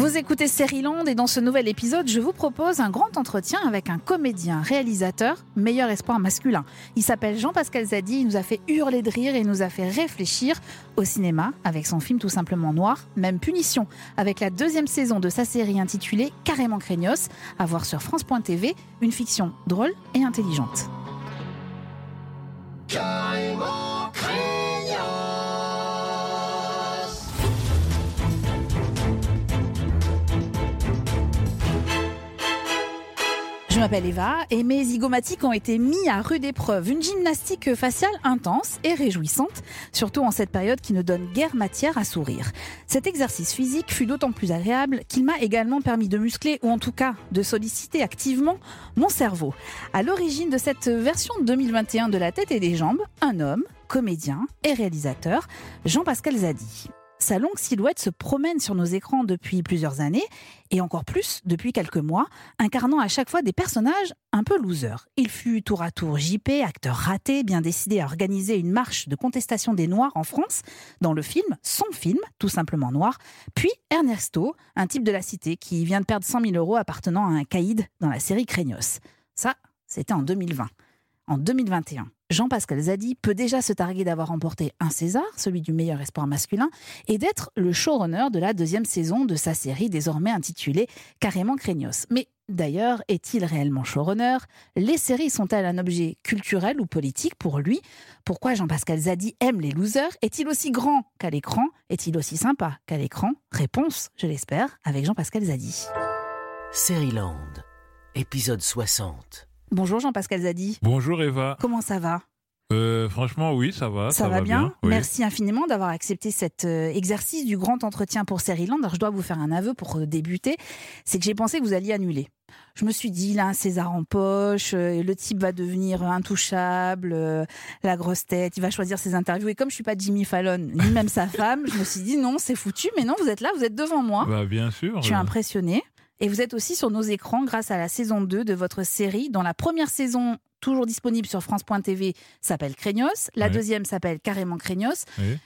Vous écoutez Land et dans ce nouvel épisode, je vous propose un grand entretien avec un comédien, réalisateur, meilleur espoir masculin. Il s'appelle Jean-Pascal Zadi, il nous a fait hurler de rire et nous a fait réfléchir au cinéma avec son film tout simplement noir, même punition, avec la deuxième saison de sa série intitulée Carrément Craignos, à voir sur France.tv, une fiction drôle et intelligente. Je m'appelle Eva et mes zygomatiques ont été mis à rude épreuve. Une gymnastique faciale intense et réjouissante, surtout en cette période qui ne donne guère matière à sourire. Cet exercice physique fut d'autant plus agréable qu'il m'a également permis de muscler ou en tout cas de solliciter activement mon cerveau. À l'origine de cette version 2021 de la tête et des jambes, un homme, comédien et réalisateur, Jean-Pascal Zadi. Sa longue silhouette se promène sur nos écrans depuis plusieurs années, et encore plus depuis quelques mois, incarnant à chaque fois des personnages un peu losers. Il fut tour à tour JP, acteur raté, bien décidé à organiser une marche de contestation des Noirs en France, dans le film, son film, tout simplement noir, puis Ernesto, un type de la cité qui vient de perdre 100 000 euros appartenant à un caïd dans la série Craignos. Ça, c'était en 2020. En 2021, Jean-Pascal Zadi peut déjà se targuer d'avoir remporté un César, celui du meilleur espoir masculin, et d'être le showrunner de la deuxième saison de sa série désormais intitulée Carrément Craignos. Mais d'ailleurs, est-il réellement showrunner? Les séries sont-elles un objet culturel ou politique pour lui? Pourquoi Jean-Pascal Zadi aime les losers? Est-il aussi grand qu'à l'écran? Est-il aussi sympa qu'à l'écran? Réponse, je l'espère, avec Jean-Pascal Zadi. Land, épisode 60. Bonjour Jean-Pascal Zadi. Bonjour Eva. Comment ça va? Euh, franchement, oui, ça va. Ça, va, bien. Merci infiniment d'avoir accepté cet euh, exercice du grand entretien pour Land. Alors, je dois vous faire un aveu pour euh, débuter. C'est que j'ai pensé que vous alliez annuler. Je me suis dit, a un César en poche, le type va devenir intouchable, la grosse tête, il va choisir ses interviews. Et comme je suis pas Jimmy Fallon, ni même sa femme, je me suis dit, non, c'est foutu. Mais non, vous êtes là, vous êtes devant moi. Bah, bien sûr. Je suis impressionnée. Et vous êtes aussi sur nos écrans grâce à la saison 2 de votre série, dont la première saison, toujours disponible sur France.tv, s'appelle Craignos. La deuxième s'appelle carrément Craignos. Oui.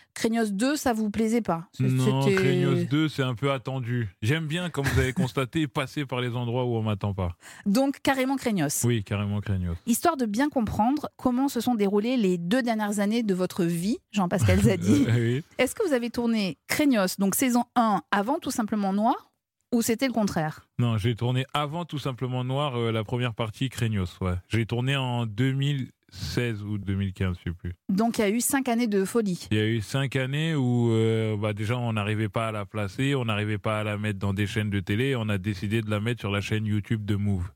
2, ça vous plaisait pas? Non, Craignos 2, c'est un peu attendu. J'aime bien, comme vous avez constaté, passer par les endroits où on m'attend pas. Donc, carrément Craignos. Oui, carrément Craignos. Histoire de bien comprendre comment se sont déroulées les deux dernières années de votre vie, Jean-Pascal Zadi. Est-ce que vous avez tourné Craignos, donc saison 1, avant tout simplement Noir? Ou c'était le contraire Non, j'ai tourné avant tout simplement Noir, euh, la première partie Craignos. Ouais. J'ai tourné en 2016 ou 2015, je sais plus. Donc il y a eu cinq années de folie. Il y a eu cinq années où euh, bah, déjà on n'arrivait pas à la placer, on n'arrivait pas à la mettre dans des chaînes de télé, on a décidé de la mettre sur la chaîne YouTube de Move.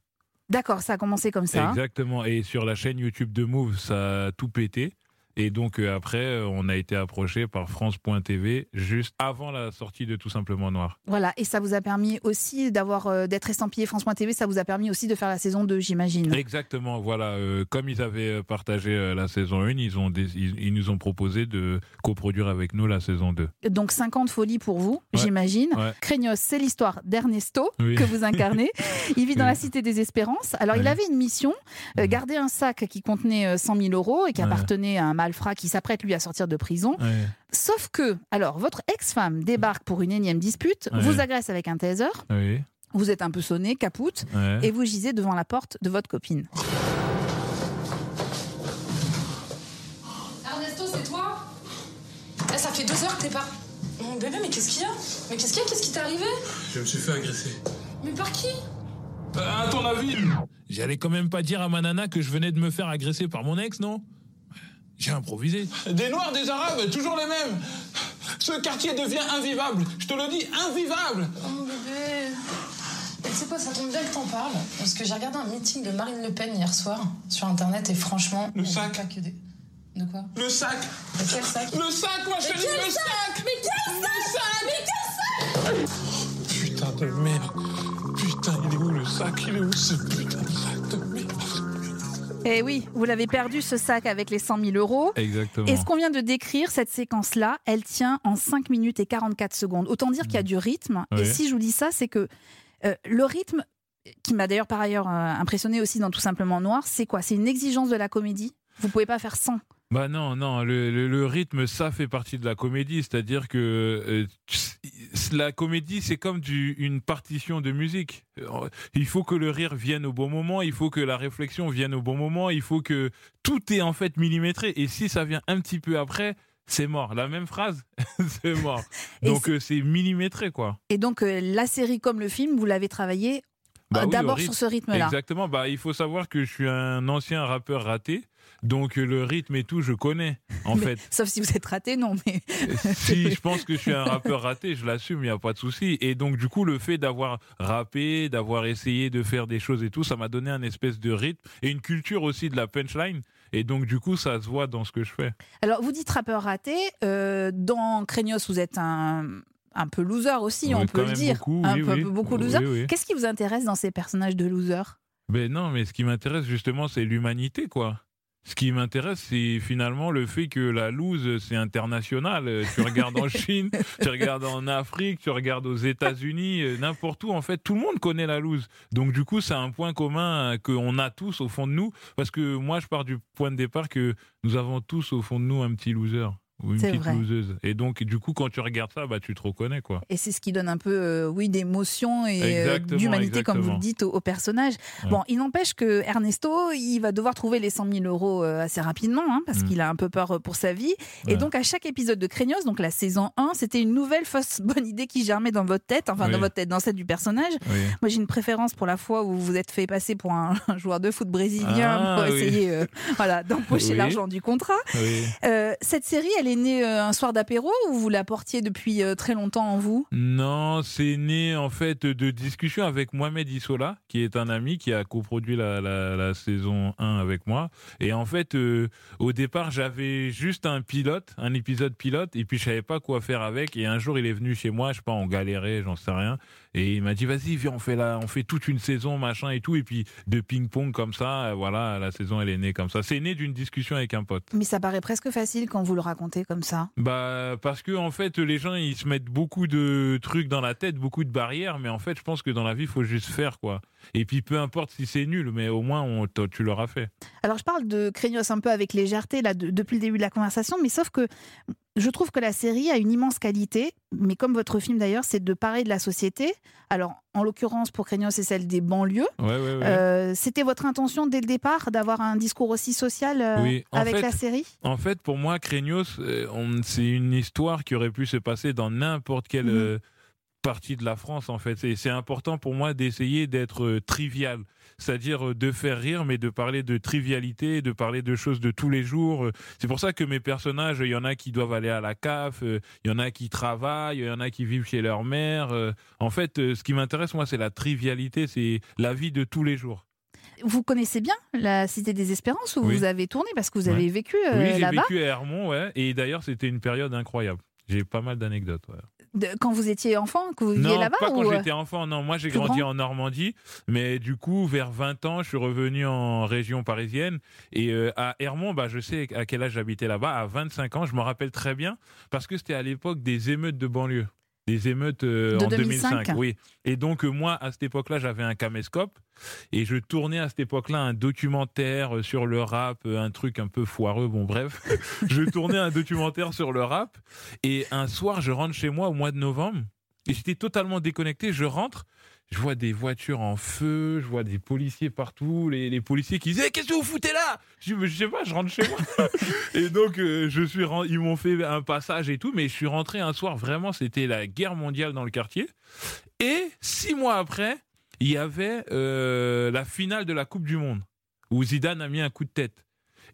D'accord, ça a commencé comme ça. Exactement, et sur la chaîne YouTube de Move, ça a tout pété. Et donc euh, après, euh, on a été approché par France.tv juste avant la sortie de Tout simplement Noir. Voilà, et ça vous a permis aussi d'avoir euh, d'être estampillé France.tv, ça vous a permis aussi de faire la saison 2, j'imagine. Exactement, voilà. comme ils avaient partagé la saison 1, ils, ont ils, nous ont proposé de coproduire avec nous la saison 2. Donc 50 folies pour vous, j'imagine. Ouais. c'est l'histoire d'Ernesto que vous incarnez. il vit dans la cité des Espérances. Alors il avait une mission, garder un sac qui contenait 100 000 euros et qui appartenait à un qui s'apprête lui à sortir de prison. Sauf que, alors, votre ex-femme débarque pour une énième dispute, vous agresse avec un taser. Vous êtes un peu sonné, capoute, et vous gisez devant la porte de votre copine. Ernesto, c'est toi? Eh, Ça fait deux heures que t'es pas. Mon bébé, mais qu'est-ce qu'il y a? Mais qu'est-ce qu'il y a? Qu'est-ce qui t'est arrivé? Je me suis fait agresser. Mais par qui? Euh, À ton avis J'allais quand même pas dire à ma nana que je venais de me faire agresser par mon ex, non? J'ai improvisé. Des Noirs, des Arabes, toujours les mêmes. Ce quartier devient invivable. Je te le dis, invivable. Oh mon bébé. Et tu sais quoi, ça tombe bien que t'en parles. Parce que j'ai regardé un meeting de Marine Le Pen hier soir sur Internet et franchement. Le sac. Pas que des... De quoi? Le sac. Mais quel sac? Le sac, moi je te dis le sac? Mais quel sac Mais quel sac? Putain de merde. Putain, il est où le sac? Il est où ce putain de sac? Eh oui, vous l'avez perdu ce sac avec les 100 000 euros. Exactement. Et ce qu'on vient de décrire, cette séquence-là, elle tient en 5 minutes et 44 secondes. Autant dire qu'il y a du rythme. Et si je vous dis ça, c'est que euh, le rythme, qui m'a d'ailleurs par ailleurs euh, impressionné aussi dans Tout simplement Noir, c'est quoi? C'est une exigence de la comédie? Vous pouvez pas faire sans bah non, non, le, rythme, ça fait partie de la comédie, c'est-à-dire que euh, la comédie, c'est comme du, une partition de musique. Euh, Il faut que le rire vienne au bon moment, il faut que la réflexion vienne au bon moment, il faut que tout est en fait millimétré. Et si ça vient un petit peu après, c'est mort. La même phrase, c'est mort. Donc c'est- euh, c'est millimétré, quoi. Et donc, euh, la série comme le film, vous l'avez travaillé Bah euh, oui, d'abord sur ce rythme-là. Exactement. Bah, il faut savoir que je suis un ancien rappeur raté. Donc le rythme et tout, je connais, en Mais- fait. Sauf si vous êtes raté, non, mais si je pense que je suis un rappeur raté, je l'assume, il n'y a pas de souci. Et donc, du coup, le fait d'avoir rappé, d'avoir essayé de faire des choses et tout, ça m'a donné un espèce de rythme et une culture aussi de la punchline. Et donc, du coup, ça se voit dans ce que je fais. Alors, vous dites rappeur raté. euh, dans Craignos, vous êtes un, un peu loser aussi, on peut le dire. beaucoup, un oui, peu, oui. beaucoup loser. oui. Qu'est-ce qui vous intéresse dans ces personnages de loser? Ben non, mais ce qui m'intéresse justement, c'est l'humanité, quoi. Ce qui m'intéresse, c'est finalement le fait que la loose, c'est international. Tu regardes en Chine, tu regardes en Afrique, tu regardes aux États-Unis, n'importe où, en fait, tout le monde connaît la loose. Donc, du coup, c'est un point commun euh, qu'on a tous au fond de nous. Parce que moi, je pars du point de départ que nous avons tous au fond de nous un petit loser ou une C'est petite vrai. loseuse. Et donc, du coup, quand tu regardes ça, bah, tu te reconnais, quoi. Et c'est ce qui donne un peu, euh, oui, d'émotion et euh, d'humanité, comme vous le dites, au, au personnage. Ouais. Bon, il n'empêche que Ernesto, il va devoir trouver les 100 000 euros euh, assez rapidement, hein, parce Mm. qu'il a un peu peur euh, pour sa vie. Et donc, à chaque épisode de Craignos, donc la saison 1, c'était une nouvelle fausse bonne idée qui germait dans votre tête, enfin, dans votre tête, dans celle du personnage. Oui. Moi, j'ai une préférence pour la fois où vous vous êtes fait passer pour un, un joueur de foot brésilien Ah, pour oui. essayer euh, voilà, d'empocher l'argent du contrat. Cette série, elle est née euh, un soir d'apéro ou vous la portiez depuis euh, très longtemps en vous? Non, c'est né en fait de discussions avec Mohamed Issola, qui est un ami qui a coproduit la saison 1 avec moi. Et en fait, euh, au départ, j'avais juste un pilote, un épisode pilote, et puis je savais pas quoi faire avec. Et un jour, il est venu chez moi, je sais pas, on galérait, j'en sais rien. Et il m'a dit, vas-y, viens, on fait, la, on fait toute une saison, machin et tout. Et puis de ping-pong comme ça, euh, voilà, la saison, elle est née comme ça. C'est né d'une discussion avec un pote. Mais ça paraît presque facile quand vous le racontez comme ça. Bah parce que en fait les gens ils se mettent beaucoup de trucs dans la tête, beaucoup de barrières, mais en fait je pense que dans la vie il faut juste faire quoi. Et puis peu importe si c'est nul, mais au moins on, tu l'auras fait. Alors je parle de Craignos un peu avec légèreté là de- depuis le début de la conversation, mais sauf que je trouve que la série a une immense qualité, mais comme votre film d'ailleurs, c'est de parler de la société. Alors en l'occurrence pour Craignos c'est celle des banlieues. Ouais ouais ouais. Euh, C'était votre intention dès le départ d'avoir un discours aussi social euh, Oui, avec fait- la série? En fait pour moi Craignos euh, c'est une histoire qui aurait pu se passer dans n'importe quelle Mhm. partie de la France en fait. C'est- important pour moi d'essayer d'être trivial. C'est-à-dire euh, de faire rire, mais de parler de trivialité, de parler de choses de tous les jours. Euh, C'est pour ça que mes personnages, il y en a qui doivent aller à la CAF, euh, il y en a qui travaillent, il y en a qui vivent chez leur mère. En fait, ce qui m'intéresse, moi, c'est la trivialité, c'est la vie de tous les jours. Vous connaissez bien la Cité des Espérances où Oui. vous avez tourné parce que vous Ouais. avez vécu euh, oui, j'ai là-bas? vécu à Hermont, ouais. Et d'ailleurs, c'était une période incroyable. J'ai pas mal d'anecdotes. ouais. De- quand vous étiez enfant, que vous viviez Non, là-bas pas ou quand euh, j'étais enfant. Non, moi j'ai grandi grand en Normandie, mais du coup vers 20 ans, je suis revenu en région parisienne et euh, à Hermont, bah je sais à quel âge j'habitais là-bas. À 25 ans, je me rappelle très bien parce que c'était à l'époque des émeutes de banlieue, des émeutes euh, De en 2005. 2005. Oui. Et donc euh, moi à cette époque-là, j'avais un caméscope et je tournais à cette époque-là un documentaire euh, sur le rap, un truc un peu foireux. Bon bref, je tournais un documentaire sur le rap et un soir, je rentre chez moi au mois de novembre. Et j'étais totalement déconnecté. Je rentre, je vois des voitures en feu, je vois des policiers partout, les, les policiers qui disent Eh, Qu'est-ce que vous foutez là? Je Je sais pas, je rentre chez moi. et donc, euh, je suis ils m'ont fait un passage et tout, mais je suis rentré un soir, vraiment, c'était la guerre mondiale dans le quartier. Et six mois après, il y avait euh, la finale de la Coupe du Monde, où Zidane a mis un coup de tête.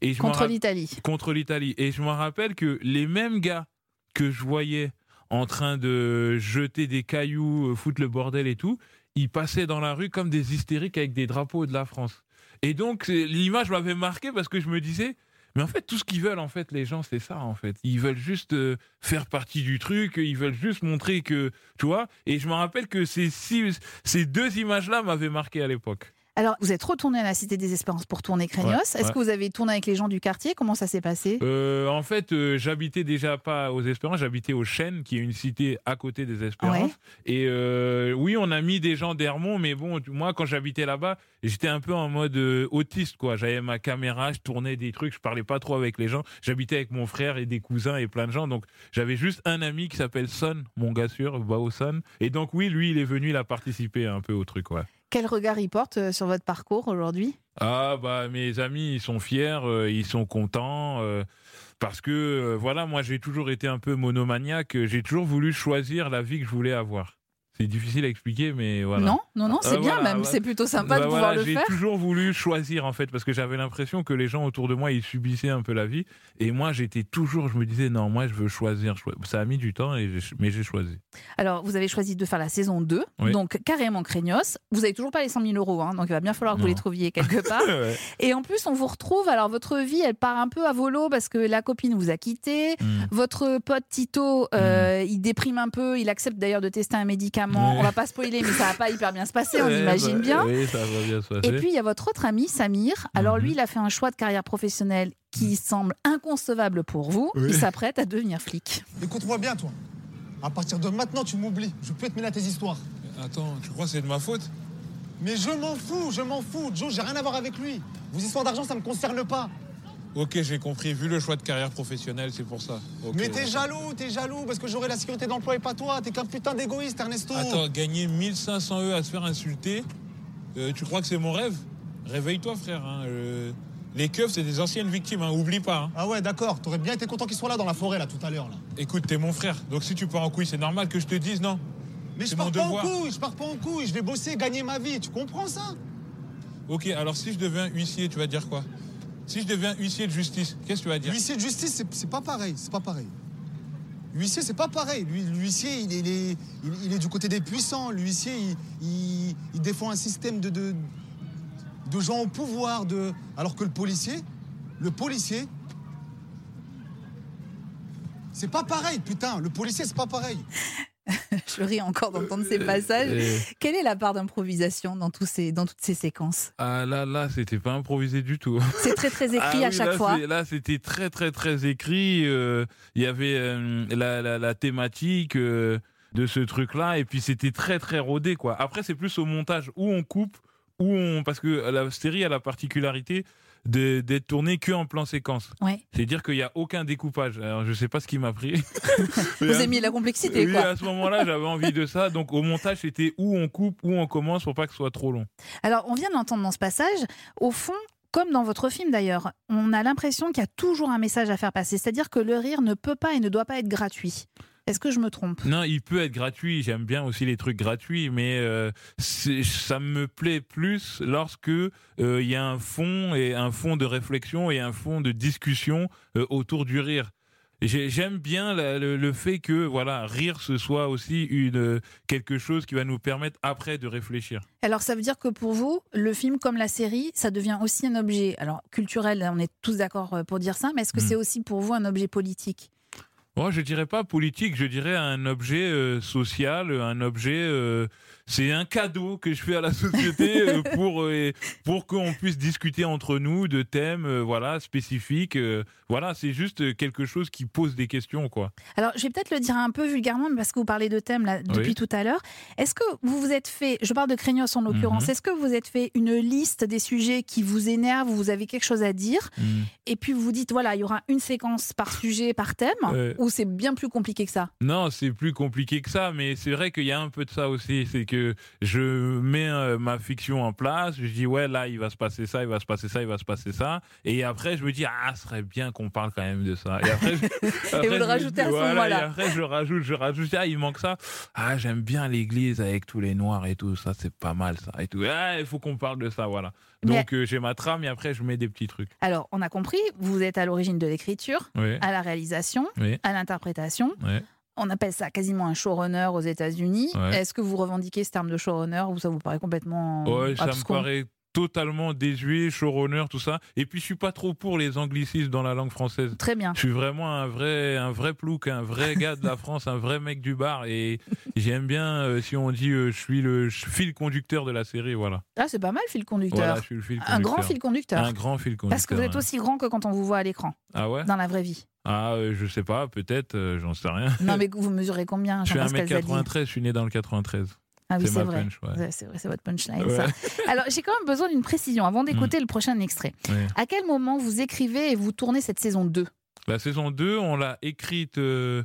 Et je contre l'Italie contre l'Italie. Et je me rappelle que les mêmes gars que je voyais en train de jeter des cailloux, euh, foutre le bordel et tout, ils passaient dans la rue comme des hystériques avec des drapeaux de la France. Et donc l'image m'avait marqué parce que je me disais, mais en fait tout ce qu'ils veulent en fait les gens c'est ça en fait. Ils veulent juste euh, faire partie du truc, ils veulent juste montrer que tu vois. Et je me rappelle que ces ces deux images là m'avaient marqué à l'époque. Alors, vous êtes retourné à la Cité des Espérances pour tourner. Ouais, Est-ce ouais. que vous avez tourné avec les gens du quartier? Comment ça s'est passé? Euh, en fait, euh, j'habitais déjà pas aux Espérances, j'habitais aux Chênes, qui est une cité à côté des Espérances. Ouais. Et euh, oui, on a mis des gens d'Hermont, mais bon, moi, quand j'habitais là-bas, j'étais un peu en mode autiste, quoi. J'avais ma caméra, je tournais des trucs, je parlais pas trop avec les gens. J'habitais avec mon frère et des cousins et plein de gens, donc j'avais juste un ami qui s'appelle Son, mon gars sûr, Bao Son. Et donc oui, lui, il est venu, il a participé un peu au truc, ouais. Quel regard il porte euh, sur votre parcours aujourd'hui? Ah bah mes amis ils sont fiers, euh, ils sont contents euh, parce que voilà moi j'ai toujours été un peu monomaniaque, j'ai toujours voulu choisir la vie que je voulais avoir. C'est difficile à expliquer mais voilà. Non, non, non, c'est Ah, bien voilà, même. C'est plutôt sympa Bah de pouvoir voilà, le j'ai faire. toujours voulu choisir en fait parce que j'avais l'impression que les gens autour de moi ils subissaient un peu la vie et moi j'étais toujours je me disais non moi je veux choisir Choi- ça a mis du temps et j'ai- mais j'ai choisi Alors, vous avez choisi de faire la saison 2, Oui. donc carrément Craignos. Vous n'avez toujours pas les 100 000 euros, hein, donc il va bien falloir que vous les trouviez quelque part. Ouais. Et en plus, on vous retrouve. Alors, votre vie, elle part un peu à volo parce que la copine vous a quitté. Mm. Votre pote Tito, euh, il déprime un peu. Il accepte d'ailleurs de tester un médicament. Oui. On va pas spoiler, mais ça va pas hyper bien se passer, on imagine bah, bien. Oui ça va bien se passer. Et puis, il y a votre autre ami, Samir. Alors, Mhm. lui, il a fait un choix de carrière professionnelle qui semble inconcevable pour vous. Oui. Il s'apprête à devenir flic. Écoute-moi bien, toi. À partir de maintenant, tu m'oublies. Je peux te mêler à tes histoires. Attends, tu crois que c'est de ma faute? Mais je m'en fous, je m'en fous. Joe, j'ai rien à voir avec lui. Vos histoires d'argent, ça me concerne pas. Ok, j'ai compris. Vu le choix de carrière professionnelle, c'est pour ça. Mais t'es jaloux, t'es jaloux parce que j'aurai la sécurité d'emploi et pas toi. T'es qu'un putain d'égoïste, Ernesto. Attends, gagner 1500 E à se faire insulter, euh, tu crois que c'est mon rêve? Réveille-toi, frère. hein, euh, Les keufs, c'est des anciennes victimes, hein, oublie pas. hein. Ah ouais, d'accord. T'aurais bien été content qu'il soit là dans la forêt, là, tout à l'heure, là. Écoute, t'es mon frère, donc si tu pars en couille, c'est normal que je te dise non? Mais je pars pas devoir. en couille, je pars pas en couille. Je vais bosser, gagner ma vie. Tu comprends ça? Ok, alors si je deviens huissier, tu vas dire quoi? Si je deviens huissier de justice, qu'est-ce que tu vas dire? L'huissier de justice, c'est- pas pareil. C'est pas pareil. L'huissier, c'est pas pareil. L'huissier, il est, du côté des puissants. L'huissier, il, défend un système de, gens au pouvoir. Alors que le policier, le policier, c'est pas pareil, putain. Le policier, c'est pas pareil. Je ris encore d'entendre ces passages. Et- Quelle est la part d'improvisation dans, tous ces, dans toutes ces séquences? Ah là là c'était pas improvisé du tout. C'est très très écrit Ah à oui, chaque là, fois. Là, c'était très, très, très écrit. euh, Il y avait euh, la, la- la thématique euh, de ce truc-là, et puis c'était très, très rodé, quoi. Après, c'est plus au montage où on coupe, où on. Parce que la série a la particularité d'être tournée que en plan séquence. Ouais. C'est-à-dire qu'il n'y a aucun découpage. Alors, je sais pas ce qui m'a pris. Vous aimiez la complexité, Oui, quoi. à ce moment-là, j'avais envie de ça. Donc, au montage, c'était où on coupe, où on commence pour pas que ce soit trop long. Alors, on vient de l'entendre dans ce passage. Au fond, comme dans votre film d'ailleurs, on a l'impression qu'il y a toujours un message à faire passer. C'est-à-dire que le rire ne peut pas et ne doit pas être gratuit. Est-ce que je me trompe? Non, il peut être gratuit. J'aime bien aussi les trucs gratuits, mais euh, ça me plaît plus lorsque euh, il y a un fond et un fond de réflexion et un fond de discussion euh, autour du rire. J'ai- J'aime bien la- le, le fait que voilà rire ce soit aussi une quelque chose qui va nous permettre après de réfléchir. Alors, ça veut dire que pour vous, le film comme la série, ça devient aussi un objet, alors culturel, on est tous d'accord pour dire ça, mais est-ce que Mm. c'est aussi pour vous un objet politique? Moi, je dirais pas politique, je dirais un objet euh, social, un objet. euh, c'est un cadeau que je fais à la société euh, pour euh, pour qu'on puisse discuter entre nous de thèmes, euh, voilà, spécifiques. voilà, c'est juste quelque chose qui pose des questions, quoi. Alors, je vais peut-être le dire un peu vulgairement, parce que vous parlez de thèmes là, depuis Oui. tout à l'heure. Est-ce que vous vous êtes fait, je parle de Craignos en l'occurrence, Mhm. est-ce que vous êtes fait une liste des sujets qui vous énervent, où vous avez quelque chose à dire, et puis vous vous dites, voilà, il y aura une séquence par sujet, par thème, ou c'est bien plus compliqué que ça? Non, c'est plus compliqué que ça, mais c'est vrai qu'il y a un peu de ça aussi. C'est que je mets euh, ma fiction en place, je dis ouais là il va se passer ça, il va se passer ça, il va se passer ça, et après je me dis ah ce serait bien qu'on parle quand même de ça. Et après, je- après, vous le rajoutez à ce voilà, moment-là. Et après je rajoute, je rajoute ah il manque ça. Ah j'aime bien l'église avec tous les noirs et tout ça, c'est pas mal ça et tout. Ah il faut qu'on parle de ça voilà. Mais- Donc euh, j'ai ma trame et après je mets des petits trucs. Alors, on a compris, vous êtes à l'origine de l'écriture, Oui, à la réalisation, oui, à l'interprétation. oui. On appelle ça quasiment un showrunner aux États-Unis. Ouais. Est-ce que vous revendiquez ce terme de showrunner ou ça vous paraît complètement Ouais, ça me paraît totalement désuet, showrunner, tout ça. Et puis je suis pas trop pour les anglicismes dans la langue française. Très bien. Je suis vraiment un vrai, un vrai plouc, un vrai gars de la France, un vrai mec du bar. Et j'aime bien euh, si on dit euh, je suis le fil conducteur de la série, voilà. Ah, c'est pas mal, fil conducteur. Voilà, je suis le fil un grand conducteur. fil conducteur. Un grand fil conducteur. Parce que vous êtes aussi grand que quand on vous voit à l'écran, Ah ouais? Dans la vraie vie. Ah, euh, je sais pas, peut-être, euh, j'en sais rien. Non, mais vous mesurez combien Je suis Jean-Pascal Zadi? 1m93, je suis né dans le 93. Ah oui, c'est vrai. punch, ouais. Ouais, C'est vrai, c'est votre punchline, Ouais. ça. Alors, j'ai quand même besoin d'une précision avant d'écouter le prochain extrait. Ouais. À quel moment vous écrivez et vous tournez cette saison 2 La saison 2, on l'a écrite euh,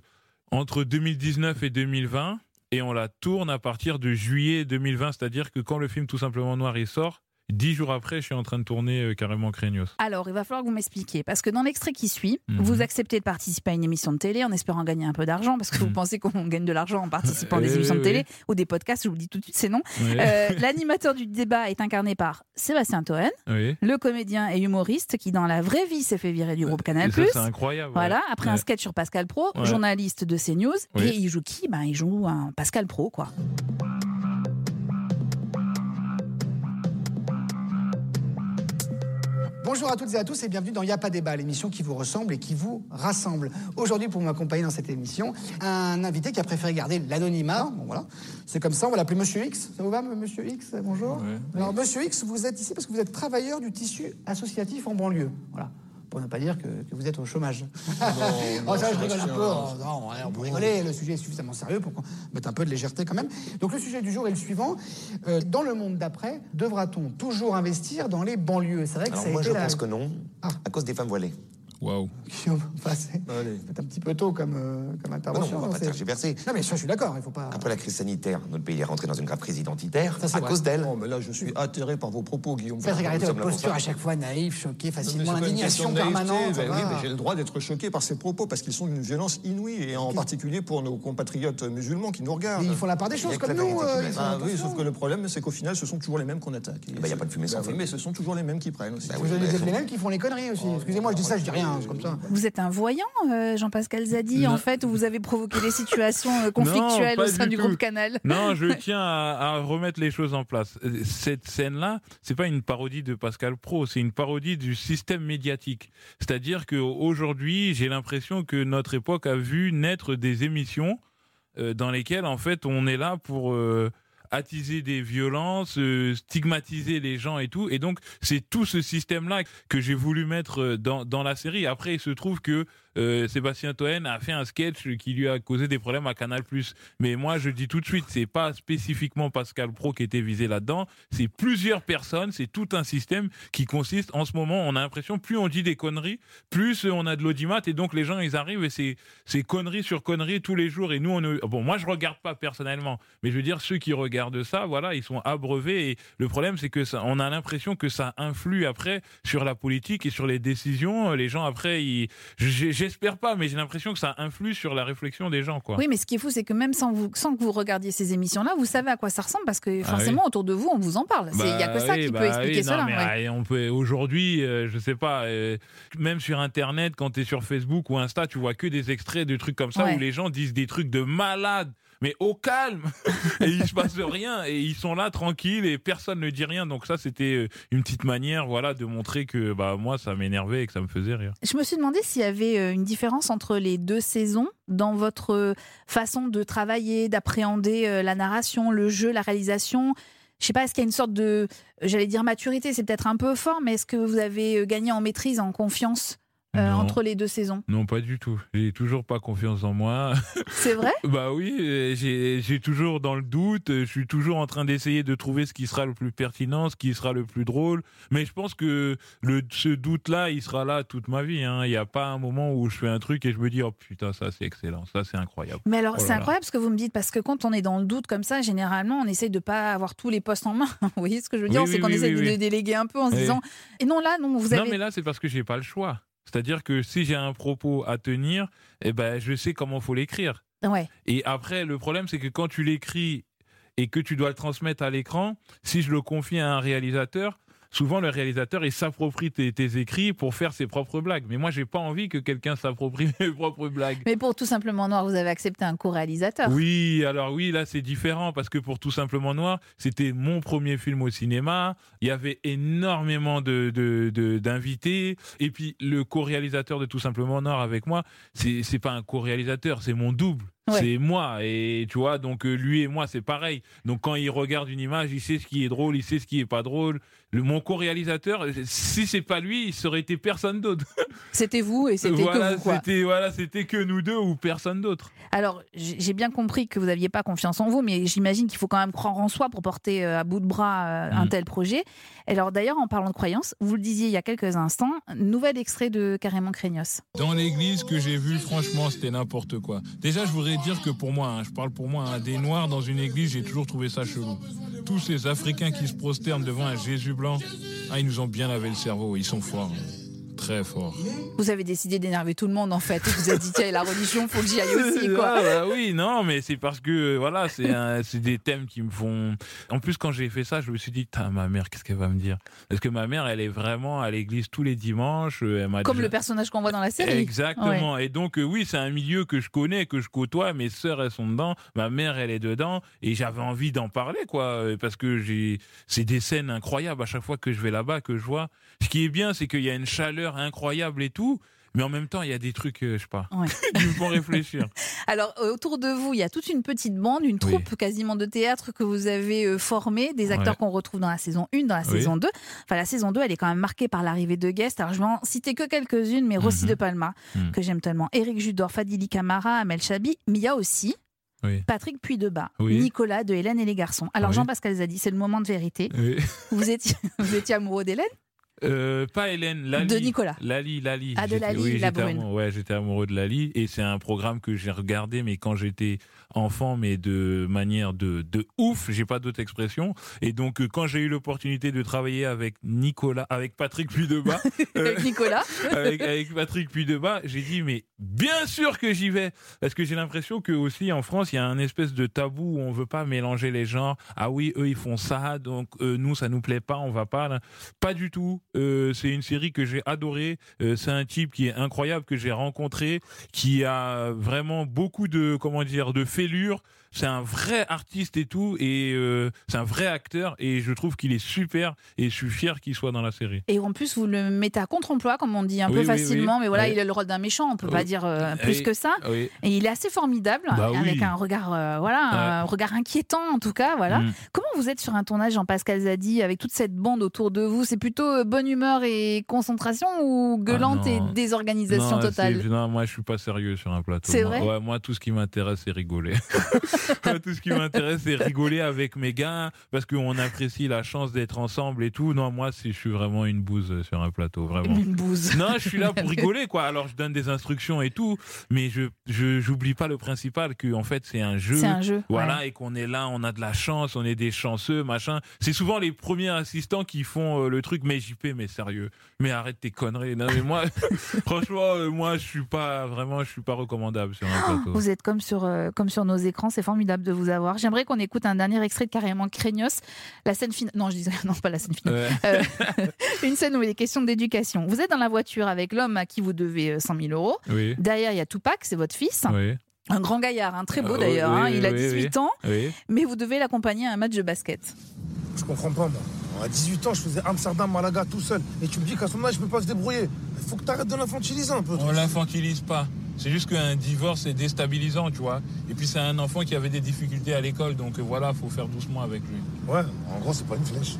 entre 2019 et 2020 et on la tourne à partir de juillet 2020, c'est-à-dire que quand le film Tout simplement noir il sort, dix jours après, je suis en train de tourner euh, carrément Craignos. Alors, il va falloir que vous m'expliquiez. Parce que dans l'extrait qui suit, Mhm. vous acceptez de participer à une émission de télé en espérant gagner un peu d'argent. Parce que vous Mhm. pensez qu'on gagne de l'argent en participant à Euh, des émissions de télé ou des podcasts. Je vous le dis tout de suite, c'est non. Euh, L'animateur du débat est incarné par Sébastien Toen, le comédien et humoriste qui, dans la vraie vie, s'est fait virer du groupe Canal+. Et ça, c'est incroyable. Voilà, ouais. après un sketch sur Pascal Pro, Ouais. journaliste de CNews. Et il joue qui? Ben, Il joue un Pascal Pro, quoi. Bonjour à toutes et à tous et bienvenue dans Y'a pas débat, l'émission qui vous ressemble et qui vous rassemble. Aujourd'hui, pour m'accompagner dans cette émission, un invité qui a préféré garder l'anonymat. Bon voilà, c'est comme ça, on va l'appeler Monsieur X. Ça vous va, Monsieur X Bonjour? Alors, Monsieur X, vous êtes ici parce que vous êtes travailleur du tissu associatif en banlieue. Voilà. Pour ne pas dire que, que vous êtes au chômage. oh, ça, je rigole un peu. Oh, non, ouais, on peut rigoler. Le sujet est suffisamment sérieux pour qu'on mette un peu de légèreté quand même. Donc, le sujet du jour est le suivant. Euh, dans le monde d'après, devra-t-on toujours investir dans les banlieues? C'est vrai que Alors ça a moi, été je la... pense que non, Ah. à cause des femmes voilées. Waouh. Guillaume, enfin, c'est un petit peu tôt comme, euh, comme Ah non, intervention. on va non, pas c'est- tergiverser. non, mais ça, je suis d'accord, il faut pas. Après la crise sanitaire, notre pays est rentré dans une grave crise identitaire Ça, c'est à vrai. cause d'elle. Non, mais là, je suis atterré par vos propos, Guillaume. Faites regarder votre posture à chaque fois naïf, choqué, facilement c'est pas une question indignation de naïveté, permanente. ben oui, mais j'ai le droit d'être choqué par ces propos parce qu'ils sont d'une violence inouïe et en particulier pour nos compatriotes musulmans qui nous regardent. Mais ils font la part des Il choses comme la nous. euh, Ah oui, sauf que le problème, c'est qu'au final, ce sont toujours les mêmes qu'on attaque. ben, y a pas de fumée sans Bah oui, feu. Mais ce sont toujours les mêmes qui prennent aussi. Bah Vous avez les mêmes qui font les conneries aussi. Excusez-moi, je dis ça, je dis rien, comme ça. Vous êtes un voyant, euh, Jean-Pascal Zadi, Non. en fait, où vous avez provoqué des situations euh, conflictuelles au sein du tout. groupe Canal. Non, je tiens à, à remettre les choses en place. Euh, Cette scène-là, c'est pas une parodie de Pascal Pro, c'est une parodie du système médiatique. C'est-à-dire qu'aujourd'hui, j'ai l'impression que notre époque a vu naître des émissions euh, dans lesquelles, en fait, on est là pour euh, attiser des violences, euh, stigmatiser les gens et tout. Et donc, c'est tout ce système-là que j'ai voulu mettre euh, dans, dans la série. Après, il se trouve que euh, Sébastien Toen a fait un sketch qui lui a causé des problèmes à Canal+. Mais moi, je dis tout de suite, c'est pas spécifiquement Pascal Pro qui était visé là-dedans. C'est plusieurs personnes, c'est tout un système qui consiste, en ce moment, on a l'impression, plus on dit des conneries, plus on a de l'audimat, et donc les gens, ils arrivent et c'est, c'est conneries sur conneries tous les jours. Et nous, on bon, moi, je regarde pas personnellement, mais je veux dire, ceux qui regardent ça, voilà, ils sont abreuvés. Et le problème, c'est que on a l'impression que ça influe après sur la politique et sur les décisions. Les gens, après, ils, j'ai- j'espère pas, mais j'ai l'impression que ça influe sur la réflexion des gens, quoi. Oui, mais ce qui est fou, c'est que même sans, vous, sans que vous regardiez ces émissions-là, vous savez à quoi ça ressemble parce que Ah forcément, autour de vous, on vous en parle. Il n'y a que ça oui, qui bah peut expliquer oui, non, cela. mais, ouais. ah, on peut aujourd'hui, euh, je sais pas, euh, même sur Internet, quand tu es sur Facebook ou Insta, tu vois que des extraits de trucs comme ça Ouais. où les gens disent des trucs de malades. Mais au calme Et il se passe rien Et ils sont là tranquilles et personne ne dit rien Donc ça c'était euh, une petite manière voilà, de montrer que bah, moi ça m'énervait et que ça me faisait rire. Je me suis demandé s'il y avait euh, une différence entre les deux saisons dans votre euh, façon de travailler, d'appréhender la narration, le jeu, la réalisation. Je sais pas, est-ce qu'il y a une sorte de, j'allais dire maturité, c'est peut-être un peu fort, mais est-ce que vous avez gagné en maîtrise, en confiance? Euh, entre les deux saisons Non pas du tout, j'ai toujours pas confiance en moi. C'est vrai? Bah oui, euh, j'ai toujours dans le doute, je suis toujours en train d'essayer de trouver ce qui sera le plus pertinent, ce qui sera le plus drôle. Mais je pense que le, ce doute-là, il sera là toute ma vie. hein. Il n'y a pas un moment où je fais un truc et je me dis, oh putain, ça c'est excellent, ça c'est incroyable. Mais alors, Oh c'est incroyable ce que vous me dites, parce que quand on est dans le doute comme ça, généralement, on essaye de pas avoir tous les postes en main. vous voyez ce que je veux dire? Oui, C'est oui, qu'on oui, essaye de déléguer un peu en se disant. Et non, là, non, vous avez. Non, mais là, c'est parce que j'ai pas le choix. C'est-à-dire que si j'ai un propos à tenir, eh ben, je sais comment faut l'écrire. Ouais. Et après, le problème, c'est que quand tu l'écris et que tu dois le transmettre à l'écran, si je le confie à un réalisateur, souvent le réalisateur il s'approprie tes, tes écrits pour faire ses propres blagues. Mais moi, j'ai pas envie que quelqu'un s'approprie mes propres blagues. Mais pour Tout Simplement Noir, vous avez accepté un co-réalisateur. Oui, alors oui, là c'est différent parce que pour Tout Simplement Noir, c'était mon premier film au cinéma. Il y avait énormément de, d'invités. Et puis le co-réalisateur de Tout Simplement Noir avec moi, c'est, c'est pas un co-réalisateur, c'est mon double. Ouais. C'est moi et tu vois donc euh, lui et moi c'est pareil donc quand il regarde une image il sait ce qui est drôle il sait ce qui est pas drôle le, mon co-réalisateur si c'est pas lui il serait été personne d'autre C'était vous et c'était voilà que vous. Quoi. c'était voilà c'était que nous deux ou personne d'autre Alors, j'ai bien compris que vous n'aviez pas confiance en vous, mais j'imagine qu'il faut quand même croire en soi pour porter euh, à bout de bras euh, un Mm. tel projet. Alors, d'ailleurs, en parlant de croyance, vous le disiez il y a quelques instants, nouvel extrait de Carrément Craignos. Dans l'église que j'ai vu, franchement, c'était n'importe quoi. Déjà, je voudrais dire que pour moi, hein, je parle pour moi, hein, des noirs dans une église, j'ai toujours trouvé ça chelou. Tous ces Africains qui se prosternent devant un Jésus blanc, ah, ils nous ont bien lavé le cerveau, ils sont forts. Très forts. Vous avez décidé d'énerver tout le monde, en fait. Vous êtes dit, tiens, la religion, faut que j'y aille aussi, quoi. Ah, bah oui, non, mais c'est parce que euh, voilà, c'est des thèmes qui me font. En plus, quand j'ai fait ça, je me suis dit, ma mère, qu'est-ce qu'elle va me dire? Parce que ma mère, elle est vraiment à l'église tous les dimanches. euh, Elle m'a Comme déjà- le personnage qu'on voit dans la série. Exactement. Et donc, euh, oui, c'est un milieu que je connais, que je côtoie. Mes sœurs, elles sont dedans. Ma mère, elle est dedans. Et j'avais envie d'en parler, quoi. Parce que j'ai, c'est des scènes incroyables à chaque fois que je vais là-bas, que je vois. Ce qui est bien, c'est qu'il y a une chaleur incroyable et tout. Mais en même temps, il y a des trucs, euh, je sais pas, Ouais. qui me font réfléchir. Alors, euh, autour de vous, il y a toute une petite bande, une troupe quasiment de théâtre que vous avez euh, formée, des acteurs Ouais. qu'on retrouve dans la saison 1, dans la Oui. saison 2. Enfin, la saison 2, elle est quand même marquée par l'arrivée de guests. Alors, je vais en citer que quelques-unes, mais Rossi Mhm. de Palma, Mhm. que j'aime tellement, Éric Judor, Fadili Camara, Amel Chabi, mais il y a aussi Oui. Patrick Puydeba, Oui. Nicolas de Hélène et les garçons. Alors, Oui. Jean-Pascal Zadi, c'est le moment de vérité. Oui. Vous étiez, vous étiez amoureux d'Hélène? Euh, pas Hélène, Lali. De Nicolas. Lali, Lali. Ah, de Lali, oui, la j'étais brune. amoureux- ouais, j'étais amoureux de Lali. Et c'est un programme que j'ai regardé, mais quand j'étais enfant, mais de manière de, de ouf, j'ai pas d'autre expression. Et donc, euh, quand j'ai eu l'opportunité de travailler avec Nicolas, avec Patrick Puydeba, euh, avec Nicolas. avec, avec Patrick Puydeba, j'ai dit, mais bien sûr que j'y vais. Parce que j'ai l'impression que aussi en France, il y a un espèce de tabou où on veut pas mélanger les genres. Ah oui, eux, ils font ça, donc euh, nous, ça nous plaît pas, on va pas. là. Pas du tout. Euh, c'est une série que j'ai adorée. C'est un type qui est incroyable, que j'ai rencontré, qui a vraiment beaucoup de, comment dire, de fêlure. C'est un vrai artiste et tout, et euh, c'est un vrai acteur, et je trouve qu'il est super, et je suis fier qu'il soit dans la série. Et en plus, vous le mettez à contre-emploi, comme on dit un Oui, peu oui, facilement, oui. mais voilà, il a le rôle d'un méchant, on peut Oui. pas dire euh, plus que ça. Et il est assez formidable, Bah avec un regard, euh, voilà, un regard inquiétant en tout cas, voilà. Mm. Comment vous êtes sur un tournage, Jean-Pascal Zadi, avec toute cette bande autour de vous? C'est plutôt bonne humeur et concentration ou gueulante Ah et désorganisation Non, totale? Non, moi je suis pas sérieux sur un plateau. C'est vrai? Ouais, moi tout ce qui m'intéresse c'est rigoler. Tout ce qui m'intéresse c'est rigoler avec mes gars parce qu'on apprécie la chance d'être ensemble et tout. Non, moi je suis vraiment une bouse sur un plateau, vraiment. Une bouse. Non, je suis là pour rigoler, quoi. Alors, je donne des instructions et tout, mais je, j'oublie pas le principal que, en fait, c'est un jeu. C'est un jeu. Voilà, ouais. et qu'on est là, on a de la chance, on est des chanceux, machin. C'est souvent les premiers assistants qui font euh, le truc, mais JP, mais sérieux, mais arrête tes conneries. Non, mais moi, franchement, euh, moi, je suis pas vraiment, je suis pas recommandable sur un plateau. Vous êtes comme sur, euh, comme sur nos écrans, c'est formidable de vous avoir. J'aimerais qu'on écoute un dernier extrait de Carrément Craignos. La scène finale. Non, je disais, non, pas la scène finale. Ouais. Euh, une scène où il est question d'éducation. Vous êtes dans la voiture avec l'homme à qui vous devez euh, 100 000 euros. Oui, Derrière, il y a Tupac, c'est votre fils. oui, Un grand gaillard, un très beau Euh, d'ailleurs. oui, hein. oui, Il a oui, 18 ans, oui. mais vous devez l'accompagner à un match de basket. Je comprends pas, moi. À 18 ans, je faisais Amsterdam, Malaga tout seul. Et tu me dis qu'à son âge, je peux pas se débrouiller. Il faut que t'arrêtes de l'infantiliser un peu. On l'infantilise pas. C'est juste qu'un divorce est déstabilisant, tu vois. Et puis c'est un enfant qui avait des difficultés à l'école, donc euh, voilà, faut faire doucement avec lui. Ouais, en gros, c'est pas une flèche.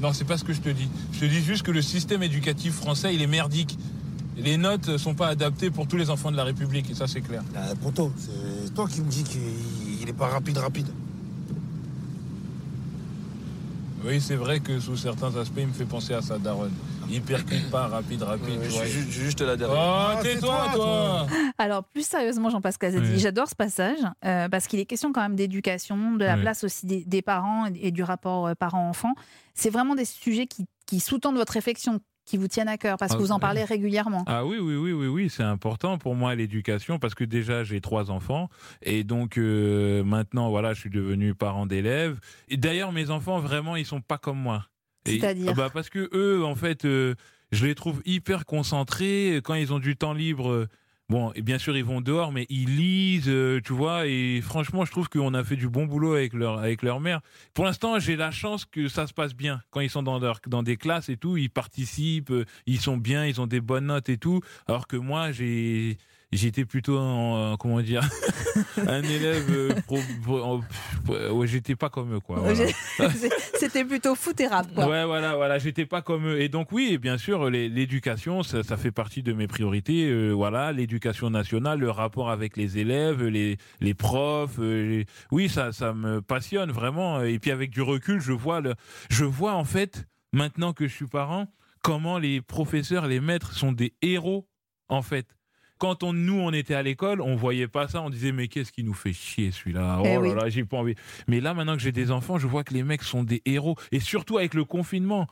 Non, c'est pas ce que je te dis. Je te dis juste que le système éducatif français, il est merdique. Les notes sont pas adaptées pour tous les enfants de la République, et ça c'est clair. Euh, poto, c'est toi qui me dis qu'il il est pas rapide, rapide. Oui, c'est vrai que sous certains aspects, il me fait penser à sa daronne. Il percute pas rapide, rapide. tu vois. juste la dernière. Oh, Ah, tais-toi, toi Alors, plus sérieusement, Jean-Pascal Zadi, Oui. j'adore ce passage euh, parce qu'il est question quand même d'éducation, de la Oui. place aussi des, des parents et, du rapport euh, parent-enfant. C'est vraiment des sujets qui, qui sous-tendent votre réflexion, qui vous tiennent à cœur parce que Ah, vous en parlez régulièrement. Ah oui, oui, oui, oui, oui, c'est important pour moi l'éducation parce que déjà j'ai trois enfants et donc euh, maintenant voilà, je suis devenu parent d'élèves. Et d'ailleurs mes enfants vraiment ils sont pas comme moi. C'est-à-dire ah bah Parce que eux, en fait, euh, je les trouve hyper concentrés. Quand ils ont du temps libre, bon, et bien sûr, ils vont dehors, mais ils lisent, euh, tu vois. Et franchement, je trouve qu'on a fait du bon boulot avec leur, avec leur mère. Pour l'instant, j'ai la chance que ça se passe bien. Quand ils sont dans, leur, dans des classes et tout, ils participent, euh, ils sont bien, ils ont des bonnes notes et tout. Alors que moi, j'ai. J'étais plutôt euh, comment dire un élève euh, pro, ouais, j'étais pas comme eux quoi voilà. C'était plutôt foot et rap, quoi. Ouais, voilà, voilà, j'étais pas comme eux. Et donc oui, bien sûr, l'éducation, ça, ça fait partie de mes priorités. euh, voilà, l'éducation nationale, le rapport avec les élèves, les, les profs. euh, les- Oui, ça, ça me passionne vraiment. Et puis avec du recul, je vois le, je vois en fait maintenant que je suis parent, comment les professeurs, les maîtres sont des héros en fait. Quand on, nous, on était à l'école, on voyait pas ça, on disait mais qu'est-ce qui nous fait chier celui-là? Oh Eh là oui. là, j'ai pas envie. Mais là, maintenant que j'ai des enfants, je vois que les mecs sont des héros. Et surtout avec le confinement,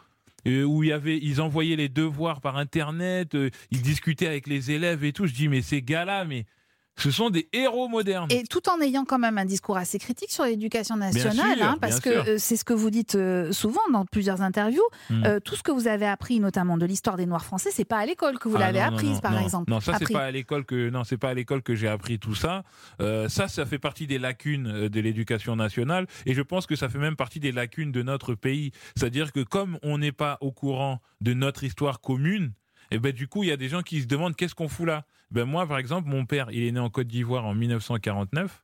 euh, où il y avait, ils envoyaient les devoirs par Internet, euh, ils discutaient avec les élèves et tout. Je dis, mais ces gars-là, mais ce sont des héros modernes. Et tout en ayant quand même un discours assez critique sur l'éducation nationale, sûr, hein, parce que euh, c'est ce que vous dites euh, souvent dans plusieurs interviews. Mm. Euh, tout ce que vous avez appris, notamment de l'histoire des Noirs français, c'est pas à l'école que vous Ah, l'avez apprise, non, par non. exemple. Non, ça c'est pas à l'école que non, c'est pas à l'école que j'ai appris tout ça. Euh, ça, ça fait partie des lacunes de l'éducation nationale, et je pense que ça fait même partie des lacunes de notre pays. C'est-à-dire que comme on n'est pas au courant de notre histoire commune, et ben du coup il y a des gens qui se demandent qu'est-ce qu'on fout là? Ben moi par exemple, mon père, il est né en Côte d'Ivoire en 1949.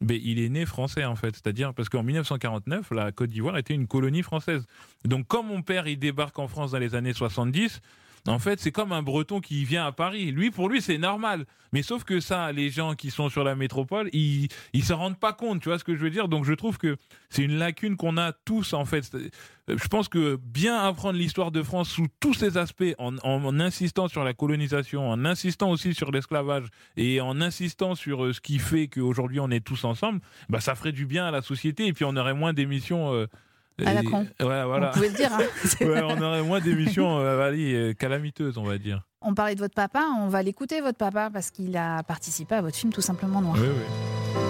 Ben, il est né français en fait, c'est-à-dire parce qu'en 1949, la Côte d'Ivoire était une colonie française. Donc comme mon père il débarque en France dans les années 70, en fait c'est comme un Breton qui vient à Paris. Lui pour lui c'est normal, mais sauf que ça, les gens qui sont sur la métropole, ils ils se rendent pas compte, tu vois ce que je veux dire? Donc je trouve que c'est une lacune qu'on a tous en fait. C'est- Je pense que bien apprendre l'histoire de France sous tous ses aspects, en insistant sur la colonisation, en insistant aussi sur l'esclavage et en insistant sur euh, ce qui fait qu'aujourd'hui on est tous ensemble, bah ça ferait du bien à la société et puis on aurait moins d'émissions. euh, À la con. Ouais, voilà. Vous pouvez le dire. hein. Ouais, on aurait moins d'émissions euh, euh, calamiteuses, on va dire. On parlait de votre papa, on va l'écouter, votre papa, parce qu'il a participé à votre film Tout simplement Noir. Oui, oui.